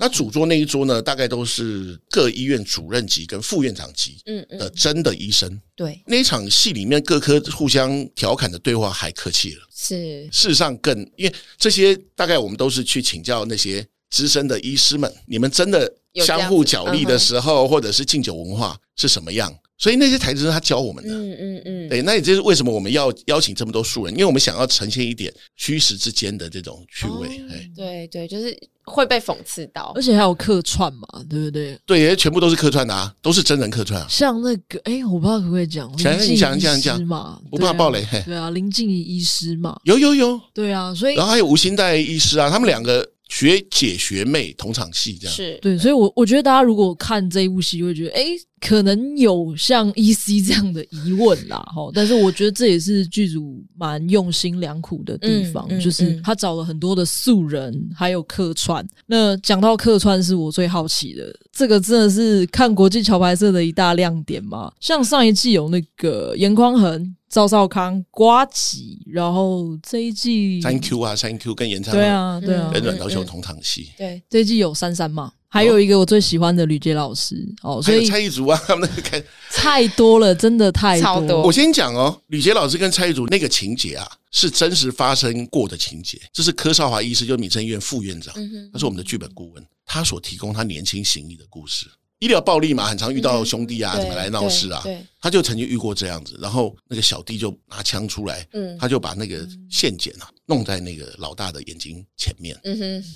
那主桌那一桌呢，大概都是各医院主任级跟副院长级，嗯的真的医生。对，那一场戏里面各科互相调侃的对话还客气了。是，事实上更因为这些大概我们都是去请教那些资深的医师们，你们真的。相互角力的时候，或者是敬酒文化是什么样？所以那些台词是他教我们的。嗯嗯嗯。对，那也就是为什么我们要邀请这么多素人，因为我们想要呈现一点虚实之间的这种趣味。哎，对对，就是会被讽刺到，而且还有客串嘛，对不对？对，也全部都是客串的啊，都是真人客串啊。像那个，哎，我不知道可不可以讲，讲讲讲讲嘛，不怕暴雷。对啊，林静仪医师嘛，有有有。对啊，所以然后还有吴欣岱医师啊，他们两个。学姐学妹同场戏这样是对，所以我，我我觉得大家如果看这一部戏，会觉得，哎，可能有像 EC 这样的疑问啦，哈。但是，我觉得这也是剧组蛮用心良苦的地方，嗯嗯、就是他找了很多的素人，还有客串。那讲到客串，是我最好奇的，这个真的是看国际桥牌社的一大亮点嘛？像上一季有那个严匡恒。赵少康、瓜吉，然后这一季三 Q 啊，三 Q 跟严昌对啊，对啊，跟阮昭雄同场戏。对，这一季有珊珊嘛，还有一个我最喜欢的吕杰老师哦，所以蔡一竹啊，他 们那个看太多了，真的太多。多我先讲哦，吕杰老师跟蔡一竹那个情节啊，是真实发生过的情节。这是柯少华医师，就是民生医院副院长，他是我们的剧本顾问，他所提供他年轻行医的故事。医疗暴力嘛，很常遇到兄弟啊，怎么来闹事啊？他就曾经遇过这样子，然后那个小弟就拿枪出来，他就把那个线剪啊弄在那个老大的眼睛前面，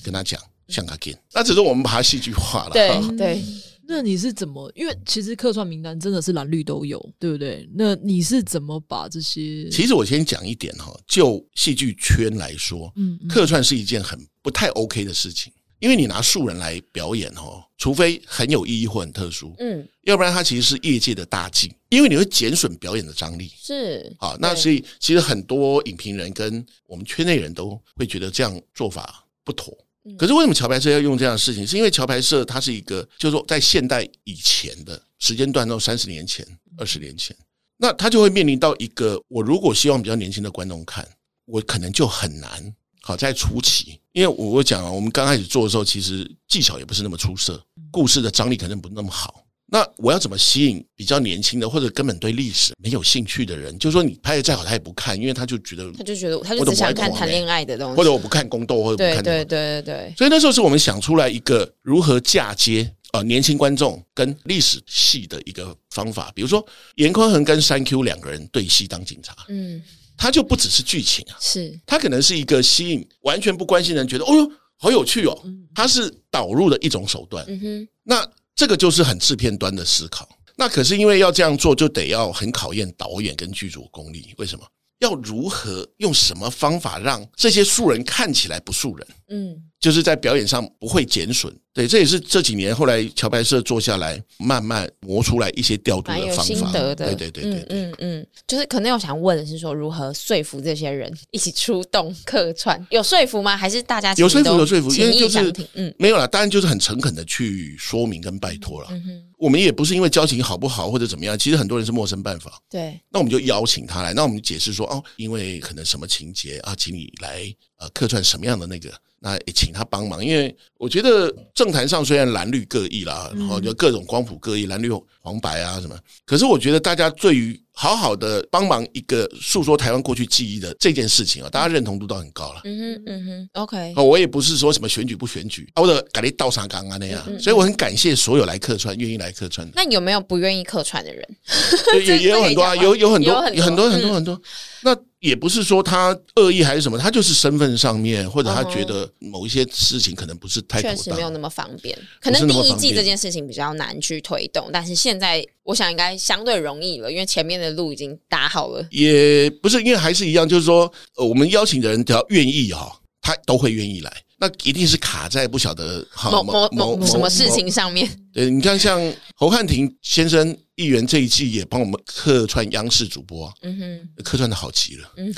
跟他讲像他给，那只是我们把它戏剧化了。对 对，那你是怎么？因为其实客串名单真的是蓝绿都有，对不对？那你是怎么把这些？其实我先讲一点哈，就戏剧圈来说，客串是一件很不太 OK 的事情。因为你拿素人来表演哦，除非很有意义或很特殊，嗯，要不然它其实是业界的大忌，因为你会减损表演的张力。是，好，那所以其实很多影评人跟我们圈内人都会觉得这样做法不妥。可是为什么桥牌社要用这样的事情？是因为桥牌社它是一个，就是说在现代以前的时间段，到三十年前、二十年前，那他就会面临到一个，我如果希望比较年轻的观众看，我可能就很难。好，在初期，因为我我讲啊，我们刚开始做的时候，其实技巧也不是那么出色，故事的张力可能不那么好。那我要怎么吸引比较年轻的，或者根本对历史没有兴趣的人？就是说，你拍的再好，他也不看，因为他就觉得，他就觉得，他就只想看谈恋爱的东西，或者我不看宫斗，或者不看。对对对对。所以那时候是我们想出来一个如何嫁接啊年轻观众跟历史戏的一个方法。比如说，严宽恒跟三 Q 两个人对戏当警察，嗯。它就不只是剧情啊，是它可能是一个吸引完全不关心的人觉得哦哟好有趣哦，它是导入的一种手段。嗯哼，那这个就是很制片端的思考。那可是因为要这样做，就得要很考验导演跟剧组功力。为什么？要如何用什么方法让这些素人看起来不素人？嗯，就是在表演上不会减损。对，这也是这几年后来桥牌社做下来慢慢磨出来一些调度的方法。心得的，对对对对对，嗯嗯，就是可能我想问的是说，如何说服这些人一起出动客串？有说服吗？还是大家有说服有说服？因为就是嗯，没有啦，当然就是很诚恳的去说明跟拜托了。嗯哼，我们也不是因为交情好不好或者怎么样，其实很多人是陌生办法。对，那我们就邀请他来，那我们解释说哦，因为可能什么情节啊，请你来呃客串什么样的那个。那也请他帮忙，因为我觉得政坛上虽然蓝绿各异啦，然后就各种光谱各异，蓝绿黄白啊什么，可是我觉得大家对于。好好的帮忙一个诉说台湾过去记忆的这件事情啊，大家认同度都很高了。嗯哼，嗯哼，OK。我也不是说什么选举不选举，或者改立倒啥岗啊那样，所以我很感谢所有来客串、愿意来客串的。那有没有不愿意客串的人？也也有很多啊，有有很多，有很多很多很多。那也不是说他恶意还是什么，他就是身份上面，或者他觉得某一些事情可能不是太，确实没有那么方便。可能第一季这件事情比较难去推动，但是现在我想应该相对容易了，因为前面的。路已经打好了，也不是，因为还是一样，就是说，呃，我们邀请的人只要愿意哈，他都会愿意来。那一定是卡在不晓得某某某什么事情上面。对，你看，像侯汉廷先生议员这一季也帮我们客串央视主播，嗯哼，客串的好极了，嗯，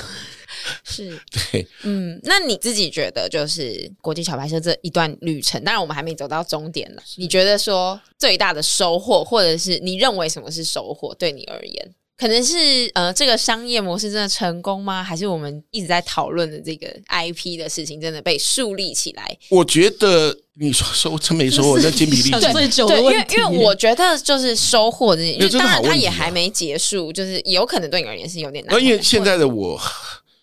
是，对，嗯，那你自己觉得就是国际小白车这一段旅程，当然我们还没走到终点了，你觉得说最大的收获，或者是你认为什么是收获，对你而言？可能是呃，这个商业模式真的成功吗？还是我们一直在讨论的这个 IP 的事情真的被树立起来？我觉得你说说真没说，我在精疲力尽。最久对，因为因为我觉得就是收获这，因为当然它也还没结束，就是有可能对你而言是有点难。因为现在的我。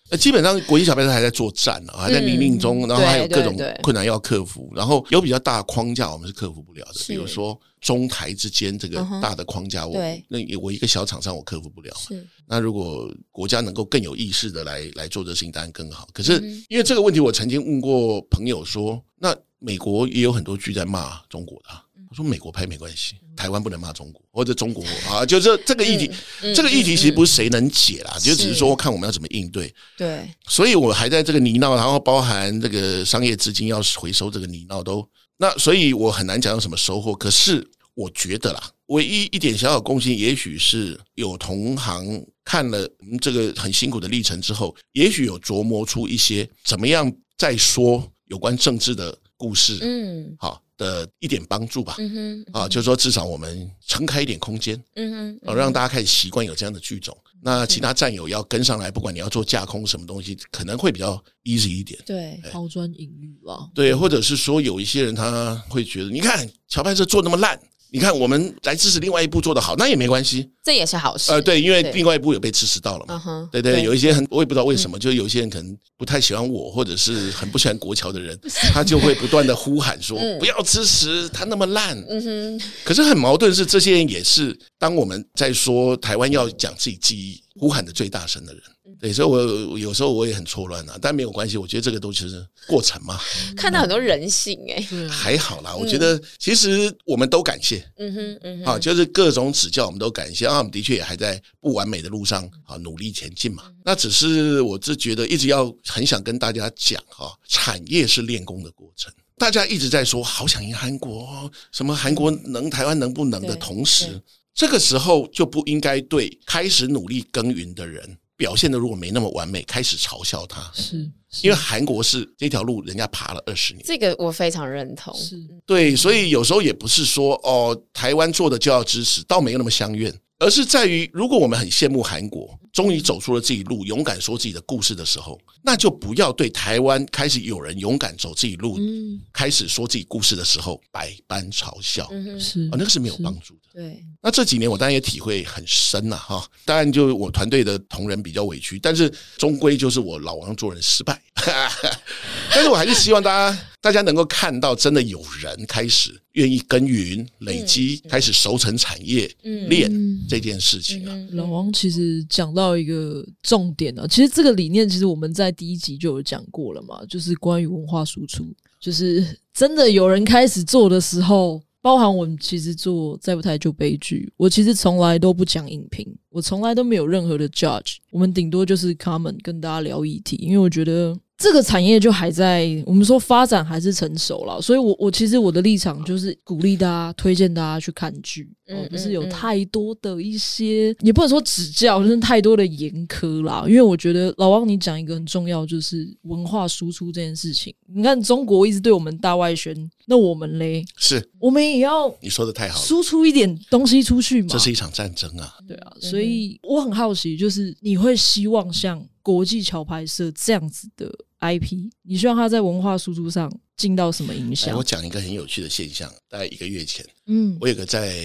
呃，基本上国际桥牌社还在作战啊，还在泥泞中，然后还有各种困难要克服，然后有比较大的框架我们是克服不了的，比如说中台之间这个大的框架，我那我一个小厂商我克服不了。是，那如果国家能够更有意识的来来做这事情，当然更好。可是因为这个问题，我曾经问过朋友说，那美国也有很多剧在骂中国的。我说美国拍没关系，台湾不能骂中国或者中国啊，就这这个议题，这个议题其实不是谁能解啦，就只是说看我们要怎么应对。对，所以我还在这个泥淖，然后包含这个商业资金要回收这个泥淖都那，所以我很难讲有什么收获。可是我觉得啦，唯一一点小小贡献，也许是有同行看了这个很辛苦的历程之后，也许有琢磨出一些怎么样再说有关政治的故事。嗯，好。的一点帮助吧，嗯哼，啊，就是说至少我们撑开一点空间，嗯哼，让大家开始习惯有这样的剧种。那其他战友要跟上来，不管你要做架空什么东西，可能会比较 easy 一点。对，抛砖引玉了。对，或者是说有一些人他会觉得，你看乔派社做那么烂。你看，我们来支持另外一部做的好，那也没关系，这也是好事。呃，对，因为另外一部有被支持到了嘛。对对，有一些很，我也不知道为什么，就有一些人可能不太喜欢我，或者是很不喜欢国桥的人，他就会不断的呼喊说不要支持他那么烂。嗯哼。可是很矛盾是，这些人也是当我们在说台湾要讲自己记忆，呼喊的最大声的人。对，所以我有时候我也很错乱啊，但没有关系，我觉得这个都其实过程嘛。看到很多人性哎、欸，还好啦，我觉得其实我们都感谢，嗯哼，嗯哼，啊，就是各种指教我们都感谢。啊，我们的确也还在不完美的路上啊努力前进嘛。那只是我是觉得一直要很想跟大家讲哈，产业是练功的过程。大家一直在说好想赢韩国，什么韩国能，台湾能不能的同时，这个时候就不应该对开始努力耕耘的人。表现的如果没那么完美，开始嘲笑他，是，是因为韩国是这条路人家爬了二十年，这个我非常认同。是对，所以有时候也不是说哦，台湾做的就要支持，倒没有那么相怨，而是在于如果我们很羡慕韩国，终于走出了自己路，勇敢说自己的故事的时候，那就不要对台湾开始有人勇敢走自己路，嗯，开始说自己故事的时候百般嘲笑，嗯，是。啊，那个是没有帮助的。对，那这几年我当然也体会很深呐，哈，当然就我团队的同仁比较委屈，但是终归就是我老王做人失败，但是我还是希望大家大家能够看到，真的有人开始愿意耕耘、累积，开始熟成产业、练这件事情啊。老王其实讲到一个重点啊，其实这个理念其实我们在第一集就有讲过了嘛，就是关于文化输出，就是真的有人开始做的时候。包含我们其实做再不台就悲剧，我其实从来都不讲影评，我从来都没有任何的 judge，我们顶多就是 comment 跟大家聊议题，因为我觉得。这个产业就还在，我们说发展还是成熟了，所以我我其实我的立场就是鼓励大家、推荐大家去看剧，嗯，不是有太多的一些，也不能说指教，就是太多的严苛啦。因为我觉得老王你讲一个很重要，就是文化输出这件事情。你看中国一直对我们大外宣，那我们嘞，是我们也要你说的太好，输出一点东西出去嘛。这是一场战争啊，对啊，所以我很好奇，就是你会希望像国际桥牌社这样子的。IP，你希望他在文化输出上进到什么影响？我讲一个很有趣的现象，大概一个月前，嗯，我有个在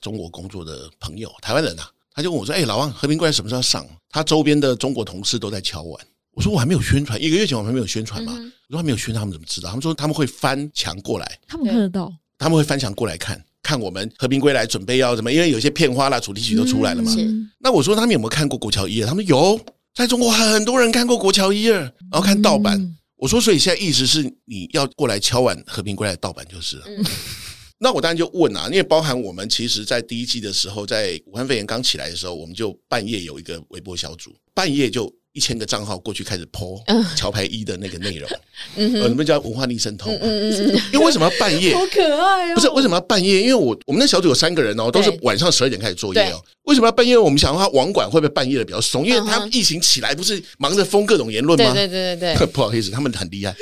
中国工作的朋友，台湾人呐、啊，他就问我说：“哎、欸，老王，和平归来什么时候上？”他周边的中国同事都在敲碗。我说：“我还没有宣传，一个月前我还没有宣传嘛。嗯”我说：“还没有宣传，他们怎么知道？”他们说：“他们会翻墙过来，他们看得到，他们会翻墙过来看看我们和平归来准备要怎么，因为有些片花啦、主题曲都出来了嘛。嗯”那我说：“他们有没有看过国桥一夜？”他们有，在中国很多人看过国桥一二，然后看盗版。嗯我说，所以现在意思是你要过来敲碗和平归来盗版就是了。嗯、那我当然就问啊，因为包含我们其实，在第一季的时候，在武汉肺炎刚起来的时候，我们就半夜有一个微博小组，半夜就。一千个账号过去开始 po 桥牌一的那个内容，嗯，你们叫文化逆渗透，嗯嗯嗯，因为为什么要半夜？好可爱哦！不是为什么要半夜？因为我我们那小组有三个人哦，都是晚上十二点开始作业哦。为什么要半夜？我们想的话，网管会不会半夜的比较怂？因为他疫情起来不是忙着封各种言论吗？对对对对，不好意思，他们很厉害。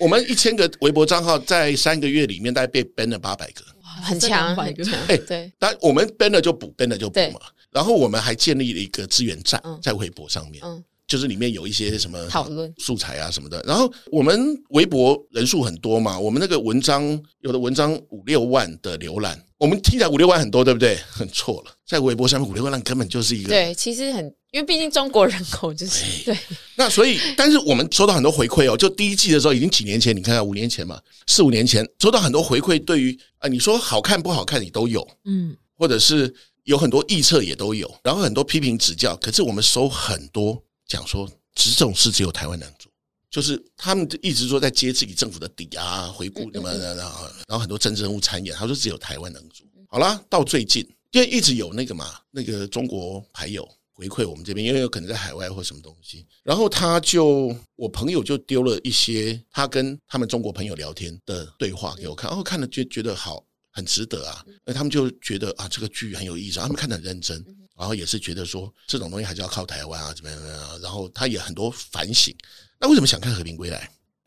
我们一千个微博账号在三个月里面大概被 ban 了八百个，很强，很强。哎，对，但我们 ban 了就补，ban 了就补嘛。然后我们还建立了一个资源站在微博上面，就是里面有一些什么讨论素材啊什么的。然后我们微博人数很多嘛，我们那个文章有的文章五六万的浏览，我们听起来五六万很多，对不对？很错了，在微博上面五六万根本就是一个对，其实很。因为毕竟中国人口就是对，那所以，但是我们收到很多回馈哦。就第一季的时候，已经几年前，你看看五年前嘛，四五年前收到很多回馈，对于啊，你说好看不好看，你都有，嗯，或者是有很多臆测也都有，然后很多批评指教。可是我们收很多讲说，这种事只有台湾能做，就是他们一直说在揭自己政府的底啊，回顾什么的，然后然后很多政治人物参演，他说只有台湾能做。好啦，到最近因为一直有那个嘛，那个中国牌友。回馈我们这边，因为有可能在海外或什么东西，然后他就我朋友就丢了一些他跟他们中国朋友聊天的对话给我看，然后看了就觉得好很值得啊，那他们就觉得啊这个剧很有意思，他们看得很认真，然后也是觉得说这种东西还是要靠台湾啊怎么样怎么样，然后他也很多反省。那为什么想看《和平归来》？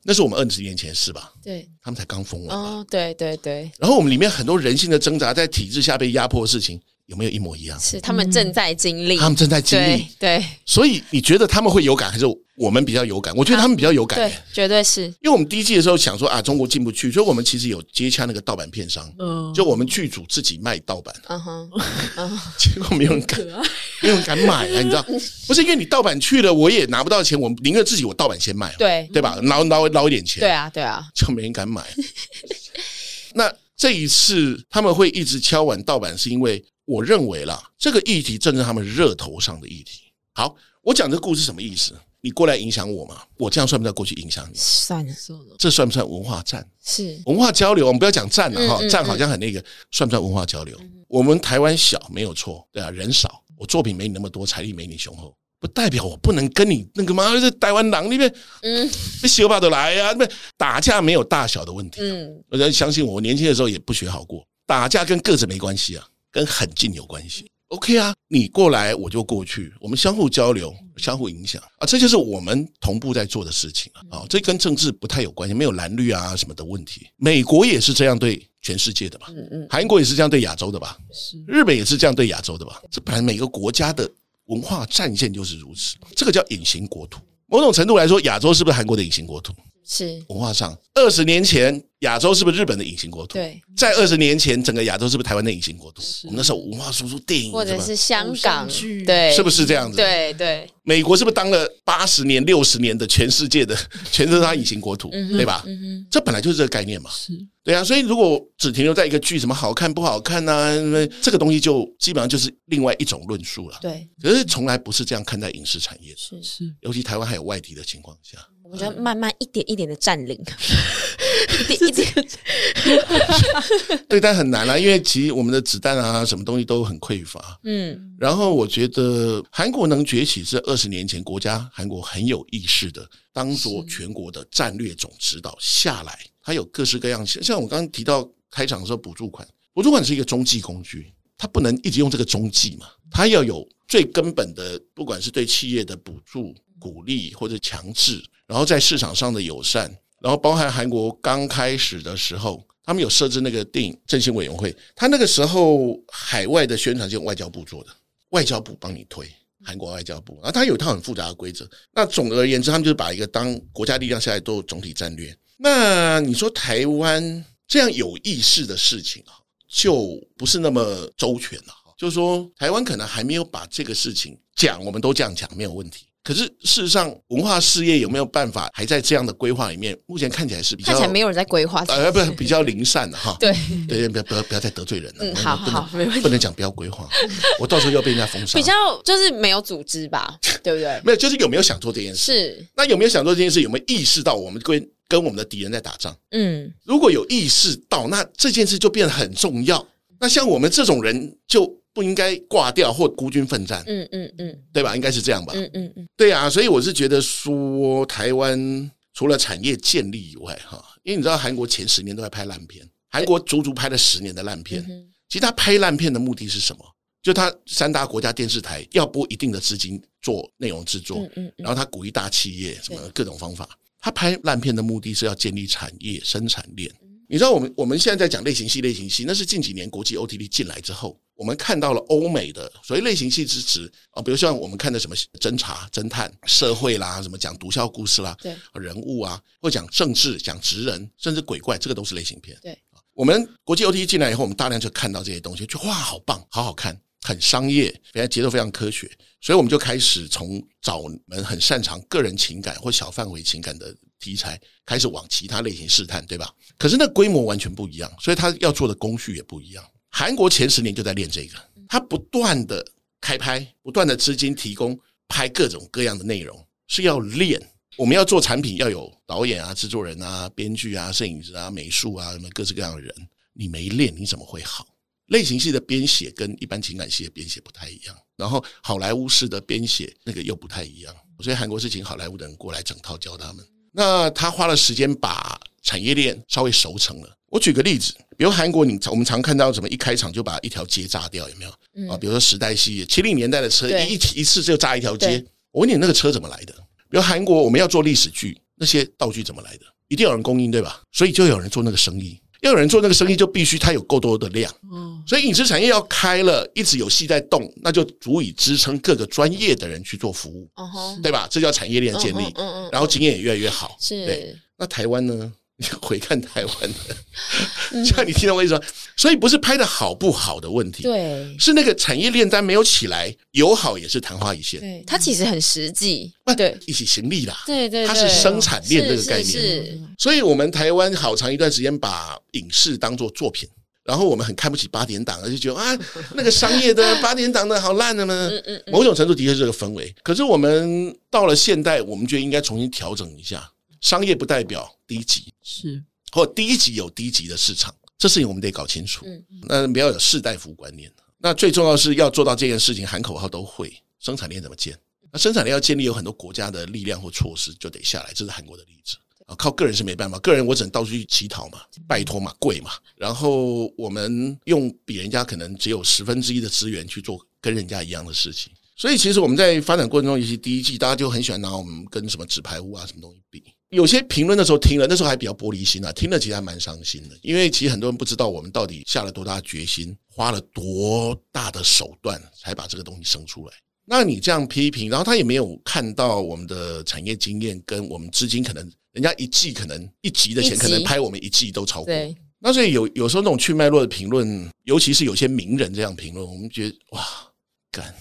那是我们二十年前的事吧？对，他们才刚封完哦，对对对。然后我们里面很多人性的挣扎，在体制下被压迫的事情。有没有一模一样？是他们正在经历，他们正在经历，对。所以你觉得他们会有感，还是我们比较有感？我觉得他们比较有感，对，绝对是。因为我们第一季的时候想说啊，中国进不去，所以我们其实有接洽那个盗版片商，嗯，就我们剧组自己卖盗版，嗯哼，结果没有人敢，没有人敢买啊，你知道？不是因为你盗版去了，我也拿不到钱，我宁愿自己我盗版先卖，对，对吧？捞捞捞一点钱，对啊，对啊，就没人敢买。那这一次他们会一直敲碗盗版，是因为。我认为啦，这个议题正是他们热头上的议题。好，我讲这个故事什么意思？你过来影响我嘛？我这样算不算过去影响你？算了算了，这算不算文化战？是文化交流。我们不要讲战了哈，战好像很那个，算不算文化交流？我们台湾小没有错，对啊，人少，我作品没你那么多，财力没你雄厚，不代表我不能跟你那个嘛，这台湾狼那边，嗯，那修吧都来呀，那打架没有大小的问题。嗯，我相信我，我年轻的时候也不学好过，打架跟个子没关系啊。跟很近有关系，OK 啊，你过来我就过去，我们相互交流、相互影响啊，这就是我们同步在做的事情啊。这跟政治不太有关系，没有蓝绿啊什么的问题。美国也是这样对全世界的吧？嗯嗯，韩国也是这样对亚洲的吧？是，日本也是这样对亚洲的吧？这本来每个国家的文化战线就是如此，这个叫隐形国土。某种程度来说，亚洲是不是韩国的隐形国土？是文化上，二十年前亚洲是不是日本的隐形国土？对，在二十年前，整个亚洲是不是台湾的隐形国土？我们那时候文化输出电影，或者是香港剧，对，是不是这样子？对对。美国是不是当了八十年、六十年的全世界的，全都是他隐形国土，对吧？这本来就是这个概念嘛。是，对啊。所以如果只停留在一个剧，什么好看不好看呢？这个东西就基本上就是另外一种论述了。对，可是从来不是这样看待影视产业的。是是，尤其台湾还有外敌的情况下。我觉得慢慢一点一点的占领，一 点一点，对，但很难啦，因为其实我们的子弹啊，什么东西都很匮乏。嗯，然后我觉得韩国能崛起是二十年前国家韩国很有意识的，当做全国的战略总指导下来，它有各式各样，像我刚刚提到开场的时候，补助款，补助款是一个中继工具，它不能一直用这个中继嘛，它要有最根本的，不管是对企业的补助。鼓励或者强制，然后在市场上的友善，然后包含韩国刚开始的时候，他们有设置那个电影振兴委员会，他那个时候海外的宣传是用外交部做的，外交部帮你推韩国外交部，然后他有一套很复杂的规则。那总而言之，他们就是把一个当国家力量下来做总体战略。那你说台湾这样有意识的事情啊，就不是那么周全了。就是说，台湾可能还没有把这个事情讲，我们都这样讲没有问题。可是事实上，文化事业有没有办法还在这样的规划里面？目前看起来是比较，看起来没有人在规划，呃，不是比较零散的哈。对对，不要不要不要再得罪人了。嗯，好好，没问题。不能讲不要规划，我到时候要被人家封杀。比较就是没有组织吧，对不对？没有，就是有没有想做这件事？是。那有没有想做这件事？有没有意识到我们跟跟我们的敌人在打仗？嗯，如果有意识到，那这件事就变得很重要。那像我们这种人就不应该挂掉或孤军奋战。嗯嗯嗯，对吧？应该是这样吧。嗯嗯嗯，对啊，所以我是觉得说，台湾除了产业建立以外，哈，因为你知道韩国前十年都在拍烂片，韩国足足拍了十年的烂片。其实他拍烂片的目的是什么？就他三大国家电视台要拨一定的资金做内容制作，嗯然后他鼓励大企业什么各种方法。他拍烂片的目的是要建立产业生产链。你知道我们我们现在在讲类型戏，类型戏那是近几年国际 OTT 进来之后，我们看到了欧美的所谓类型戏之指啊，比如像我们看的什么侦查、侦探、社会啦，什么讲毒枭故事啦，对人物啊，或讲政治、讲职人，甚至鬼怪，这个都是类型片。对，我们国际 OTT 进来以后，我们大量就看到这些东西，就哇，好棒，好好看，很商业，非常节奏非常科学，所以我们就开始从找我们很擅长个人情感或小范围情感的。题材开始往其他类型试探，对吧？可是那规模完全不一样，所以他要做的工序也不一样。韩国前十年就在练这个，他不断的开拍，不断的资金提供拍各种各样的内容，是要练。我们要做产品，要有导演啊、制作人啊、编剧啊、摄影师啊、美术啊，什么各式各样的人。你没练，你怎么会好？类型戏的编写跟一般情感戏的编写不太一样，然后好莱坞式的编写那个又不太一样，所以韩国是请好莱坞的人过来整套教他们。那他花了时间把产业链稍微熟成了。我举个例子，比如韩国，你我们常看到什么一开场就把一条街炸掉，有没有？啊，比如说时代戏，七零年代的车一一次就炸一条街。我问你，那个车怎么来的？比如韩国，我们要做历史剧，那些道具怎么来的？一定有人供应，对吧？所以就有人做那个生意。要有人做那个生意，就必须他有够多的量。所以影视产业要开了，一直有戏在动，那就足以支撑各个专业的人去做服务，对吧？这叫产业链建立。然后经验也越来越好。是。对。那台湾呢？你 回看台湾的，像你听到我意思说，所以不是拍的好不好的问题，对，是那个产业链单没有起来，友好也是昙花一现。对，它其实很实际，对，一起行力啦。对对，它是生产链这个概念。是，所以我们台湾好长一段时间把影视当做作品，然后我们很看不起八点档，而且觉得啊，那个商业的 八点档的好烂的呢。某种程度的确是这个氛围。可是我们到了现代，我们觉得应该重新调整一下。商业不代表低级，是或低级有低级的市场，这事情我们得搞清楚。嗯，那不要有士大夫观念。那最重要是要做到这件事情，喊口号都会。生产链怎么建？那生产链要建立，有很多国家的力量或措施就得下来。这是韩国的例子啊，靠个人是没办法，个人我只能到处去乞讨嘛，拜托嘛，跪嘛。然后我们用比人家可能只有十分之一的资源去做跟人家一样的事情。所以其实我们在发展过程中，尤其第一季，大家就很喜欢拿我们跟什么纸牌屋啊什么东西比。有些评论的时候听了，那时候还比较玻璃心啊，听了其实还蛮伤心的，因为其实很多人不知道我们到底下了多大决心，花了多大的手段才把这个东西生出来。那你这样批评，然后他也没有看到我们的产业经验跟我们资金，可能人家一季可能一集的钱，可能拍我们一季都超过。那所以有有时候那种去脉络的评论，尤其是有些名人这样评论，我们觉得哇。干，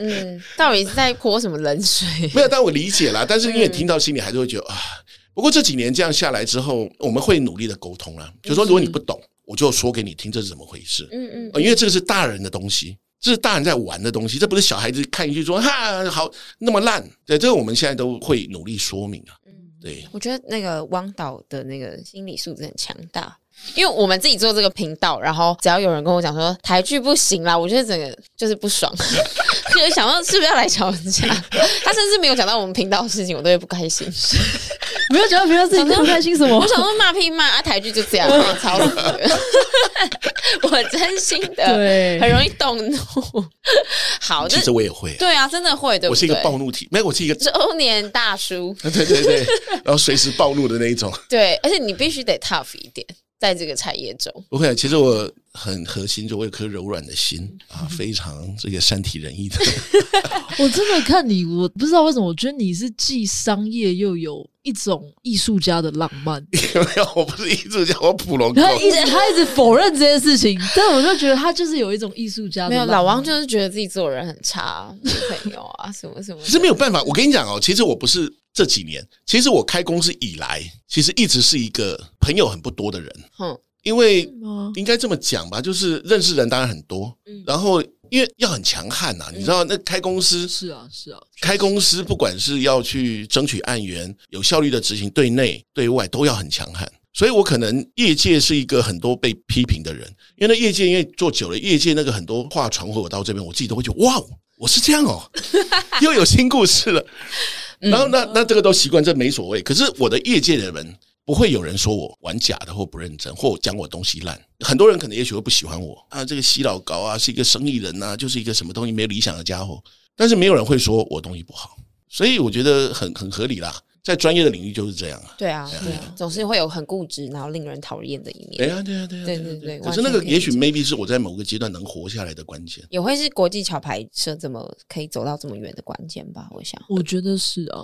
嗯，到底是在泼什么冷水？没有，但我理解啦。但是因为听到心里还是会觉得啊。不过这几年这样下来之后，我们会努力的沟通啦。就说如果你不懂，我就说给你听，这是怎么回事？嗯嗯，因为这个是大人的东西，这是大人在玩的东西，这不是小孩子看一句说哈好那么烂。对，这个我们现在都会努力说明啊。嗯，对，我觉得那个汪导的那个心理素质很强大。因为我们自己做这个频道，然后只要有人跟我讲说台剧不行啦，我觉得整个就是不爽，就是想到是不是要来吵架？他甚至没有讲到我们频道的事情，我都会不开心。没有讲到频道事情，不开心什么？我想说骂屁骂啊，台剧就这样，吵死了。我真心的，对，很容易动怒。好，其实我也会，对啊，真的会的。我是一个暴怒体，没有，我是一个中年大叔。对对对，然后随时暴怒的那一种。对，而且你必须得 tough 一点。在这个产业中，OK，。其实我很核心，就我有颗柔软的心啊，非常这个善体人意的。我真的看你，我不知道为什么，我觉得你是既商业又有一种艺术家的浪漫。没有，我不是艺术家，我普龙。他一直他一直否认这件事情，但我就觉得他就是有一种艺术家的。没有，老王就是觉得自己做人很差，没朋友啊，什么什么。其实没有办法，我跟你讲哦，其实我不是。这几年，其实我开公司以来，其实一直是一个朋友很不多的人。嗯，因为应该这么讲吧，就是认识人当然很多，嗯，然后因为要很强悍呐，你知道，那开公司是啊是啊，开公司不管是要去争取案源，有效率的执行，对内对外都要很强悍。所以我可能业界是一个很多被批评的人，因为那业界因为做久了，业界那个很多话传回我到这边，我自己都会觉得哇，我是这样哦，又有新故事了。然后那那这个都习惯，这没所谓。可是我的业界的人不会有人说我玩假的或不认真，或讲我东西烂。很多人可能也许会不喜欢我啊，这个洗老高啊，是一个生意人呐，就是一个什么东西没有理想的家伙。但是没有人会说我东西不好，所以我觉得很很合理啦。在专业的领域就是这样啊，对啊，对啊，总是会有很固执，然后令人讨厌的一面。对啊，对啊，对啊，对对对。可是那个也许 maybe 是我在某个阶段能活下来的关键，也会是国际桥牌社怎么可以走到这么远的关键吧？我想，我觉得是啊，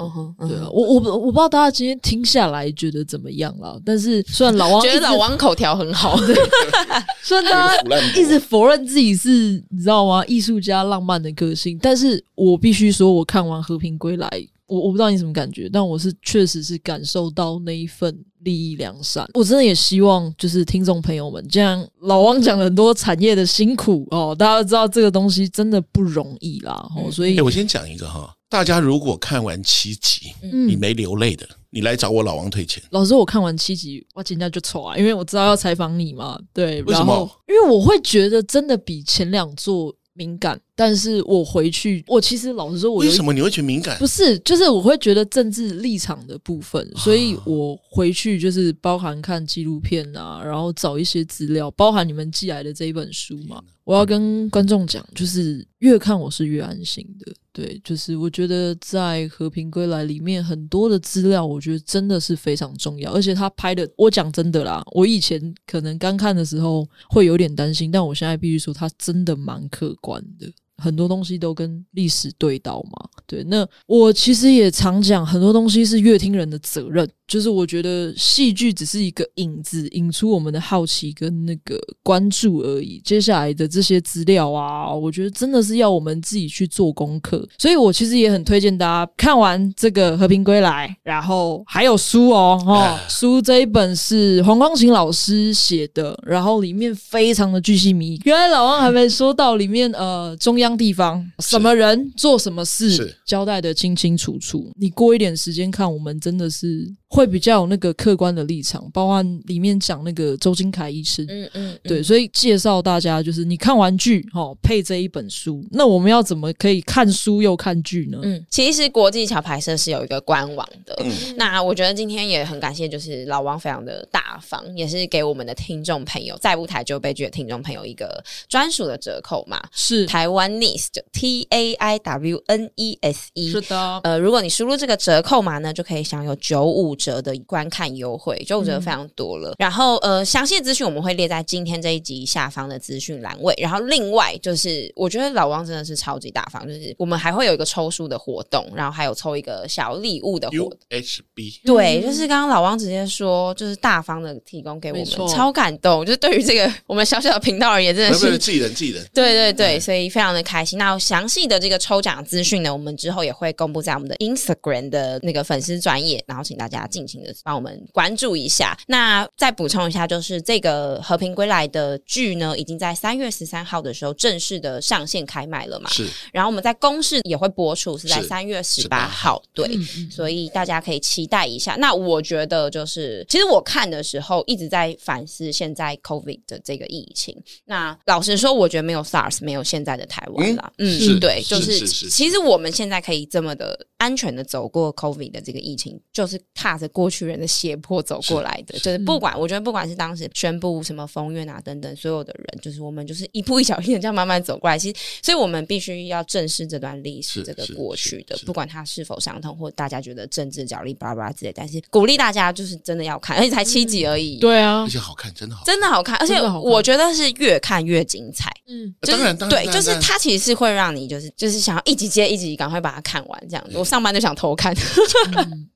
对啊，我我我不知道大家今天听下来觉得怎么样了，但是虽然老王 觉得老王口条很好，对，虽然大家一直否认自己是你知道吗？艺术家浪漫的个性，但是我必须说，我看完《和平归来》。我我不知道你什么感觉，但我是确实是感受到那一份利益良善。我真的也希望，就是听众朋友们，这样老王讲了很多产业的辛苦哦，大家都知道这个东西真的不容易啦。哦，所以，欸，我先讲一个哈，大家如果看完七集，你没流泪的，你来找我老王退钱。老师，我看完七集，我今天就丑啊，因为我知道要采访你嘛。对，为什么？因为我会觉得真的比前两座敏感。但是我回去，我其实老实说，我为什么你会觉得敏感？不是，就是我会觉得政治立场的部分，所以我回去就是包含看纪录片啊，然后找一些资料，包含你们寄来的这一本书嘛。我要跟观众讲，就是越看我是越安心的。对，就是我觉得在《和平归来》里面很多的资料，我觉得真的是非常重要，而且他拍的，我讲真的啦，我以前可能刚看的时候会有点担心，但我现在必须说，他真的蛮客观的。很多东西都跟历史对到嘛，对。那我其实也常讲，很多东西是乐听人的责任。就是我觉得戏剧只是一个引子，引出我们的好奇跟那个关注而已。接下来的这些资料啊，我觉得真的是要我们自己去做功课。所以我其实也很推荐大家看完这个《和平归来》，然后还有书哦，哦，书这一本是黄光行老师写的，然后里面非常的巨细迷。原来老王还没说到里面，呃，中央地方什么人做什么事，交代得清清楚楚。你过一点时间看，我们真的是。会比较有那个客观的立场，包括里面讲那个周金凯医师，嗯嗯，嗯。对，所以介绍大家就是你看完剧哦，配这一本书，那我们要怎么可以看书又看剧呢？嗯，其实国际桥牌社是有一个官网的，嗯，那我觉得今天也很感谢，就是老王非常的大方，也是给我们的听众朋友，在舞台就悲剧的听众朋友一个专属的折扣嘛，是。台湾 Nice 就 T A I W N E S E，是的，呃，如果你输入这个折扣码呢，就可以享有九五折的观看优惠，九五折非常多了。嗯、然后呃，详细的资讯我们会列在今天这一集下方的资讯栏位。然后另外就是，我觉得老王真的是超级大方，就是我们还会有一个抽书的活动，然后还有抽一个小礼物的活动。UHB 对，就是刚刚老王直接说，就是大方的提供给我们，超感动。就是对于这个我们小小的频道而言，真的是自己人自己人。对对对，所以非常的开心。那详细的这个抽奖资讯呢，我们之后也会公布在我们的 Instagram 的那个粉丝专业，然后请大家尽情的。帮我们关注一下。那再补充一下，就是这个《和平归来》的剧呢，已经在三月十三号的时候正式的上线开卖了嘛？是。然后我们在公视也会播出，是在三月十八号。对，嗯、所以大家可以期待一下。那我觉得，就是其实我看的时候一直在反思现在 COVID 的这个疫情。那老实说，我觉得没有 SARS，没有现在的台湾了。嗯，是对，就是其实我们现在可以这么的安全的走过 COVID 的这个疫情，就是踏着过去人的胁迫走过来的，是就是不管，我觉得不管是当时宣布什么封院啊等等，所有的人，就是我们就是一步一脚印这样慢慢走过来。其实，所以我们必须要正视这段历史，这个过去的，不管它是否伤痛，或大家觉得政治角力巴拉巴拉之类，但是鼓励大家就是真的要看，而且才七集而已。对啊，而且好看，真的好，真的好看，而且我觉得是越看越精彩。嗯，当然，对，就是它其实是会让你就是就是想要一集接一集，赶快把它看完这样子。我上班就想偷看。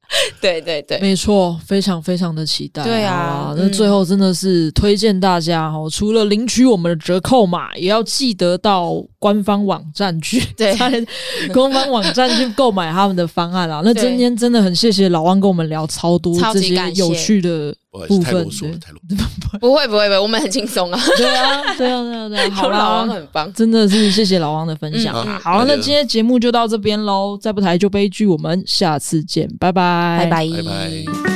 对对对，没错，非常非常的期待。对啊，那最后真的是推荐大家哦，除了领取我们的折扣码，也要记得到官方网站去，对，官方网站去购买他们的方案啊。那今天真的很谢谢老汪跟我们聊超多这些有趣的部分，不会不会不会，我们很轻松啊。对啊对啊对啊对啊，好，老王很棒，真的是谢谢老王的分享。好，那今天节目就到这边喽，再不抬就悲剧，我们下次见，拜拜。拜拜。拜拜。